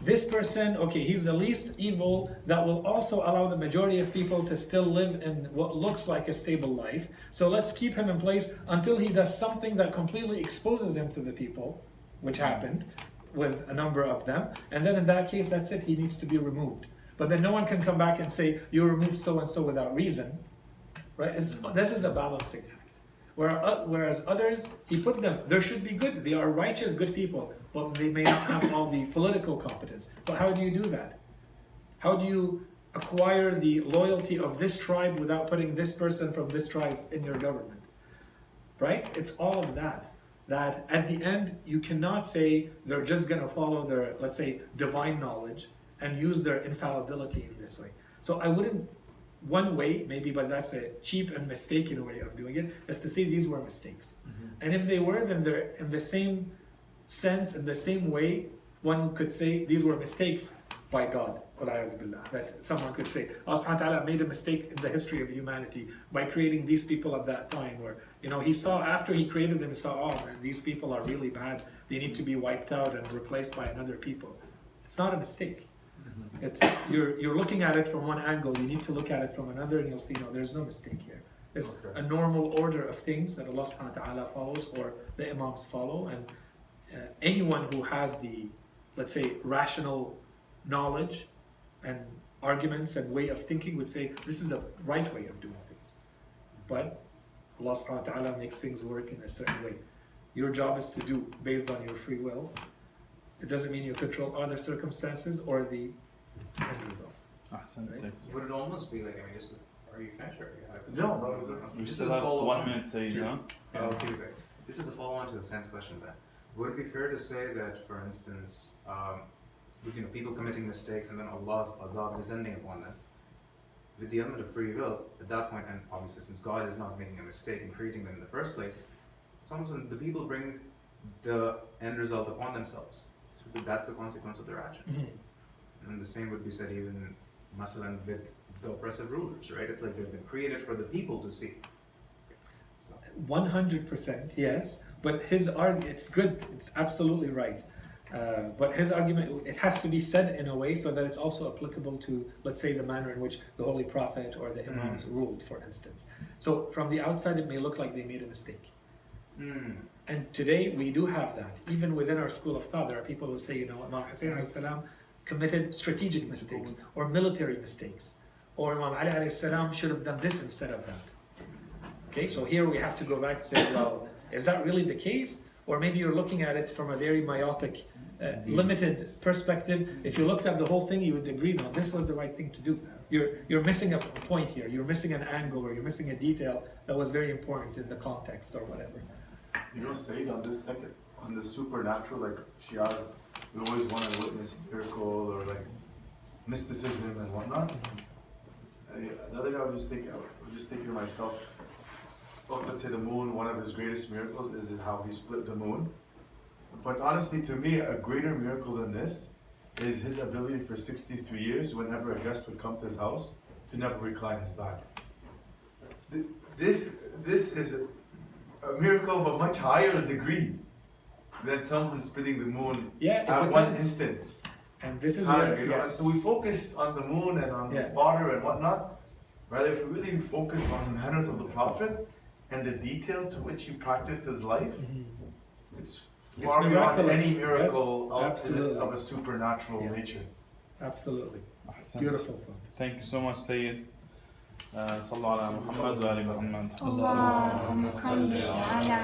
This person, okay, he's the least evil that will also allow the majority of people to still live in what looks like a stable life. So let's keep him in place until he does something that completely exposes him to the people, which happened with a number of them. And then in that case, that's it, he needs to be removed. But then no one can come back and say, you removed so and so without reason. Right? It's, this is a balancing act. Uh, Whereas others, he put them, there should be good, they are righteous, good people, but they may not have all the political competence. But how do you do that? How do you acquire the loyalty of this tribe without putting this person from this tribe in your government? Right? It's all of that. That at the end, you cannot say they're just going to follow their, let's say, divine knowledge and use their infallibility in this way. So I wouldn't, one way, maybe, but that's a cheap and mistaken way of doing it, is to say these were mistakes. Mm-hmm. And if they were, then they're in the same sense, in the same way, one could say these were mistakes by God. That someone could say, Allah subhanahu wa ta'ala made a mistake in the history of humanity by creating these people at that time where, you know, he saw after he created them, he saw, oh man, these people are really bad. They need to be wiped out and replaced by another people. It's not a mistake. It's you're you're looking at it from one angle, you need to look at it from another and you'll see no, there's no mistake here. It's Okay. a normal order of things that Allah subhanahu wa ta'ala follows or the Imams follow and uh, anyone who has the let's say rational knowledge and arguments and way of thinking would say this is a right way of doing things. But Allah subhanahu wa ta'ala makes things work in a certain way. Your job is to do based on your free will. It doesn't mean you control other circumstances or the end result. Ahsan, Right. Sayyid. Would it almost be like, I mean, just, are you finished or you have? No, that was it. We Just still a have follow-on. one minute, Sayyid, Sure. huh? Oh, okay, okay. This is a follow-on to the sense question then. Would it be fair to say that, for instance, um, you know, people committing mistakes and then Allah's azab descending upon them, with the element of free will, at that point, and obviously since God is not making a mistake in creating them in the first place, it's almost like the people bring the end result upon themselves. So that's the consequence of their action. And the same would be said even, masalan, with the oppressive rulers, right? It's like they've been created for the people to see. One hundred percent, yes. But his arg it's good. It's absolutely right. Uh, but his argument, it has to be said in a way so that it's also applicable to, let's say, the manner in which the Holy Prophet or the Imams ruled, for instance. So from the outside, it may look like they made a mistake. Mm. And today we do have that. Even within our school of thought, there are people who say, you know, Imam Hussein salam committed strategic mistakes or military mistakes. Or Imam Ali alayhi salam should have done this instead of that. Okay, so here we have to go back and say, well, is that really the case? Or maybe you're looking at it from a very myopic, uh, limited perspective. If you looked at the whole thing, you would agree, no, this was the right thing to do. You're, you're missing a point here. You're missing an angle or you're missing a detail that was very important in the context or whatever. You know, Sayyid, on this second, on the supernatural, like Shias, we always want to witness a miracle or like mysticism and whatnot. Uh, the other day, I was just thinking, I was just thinking to myself, let's say the moon, one of his greatest miracles is how he split the moon. But honestly, to me, a greater miracle than this is his ability for 63 years, whenever a guest would come to his house, to never recline his back. This, this is a miracle of a much higher degree than someone spinning the moon Yeah, it at one depends. instance. And this is Time, where, you know? yes. So we focus on the moon and on Yeah. the water and whatnot. Rather, if we really focus on the manners of the Prophet and the detail to which he practiced his life, Mhm. it's It's far beyond miraculous, any yes, miracle of, absolutely. of a supernatural Yeah. nature. Absolutely. Ahsan. Beautiful point. Thank you so much, Sayyid. Uh, صلوا على محمد وآل محمد اللهم صل على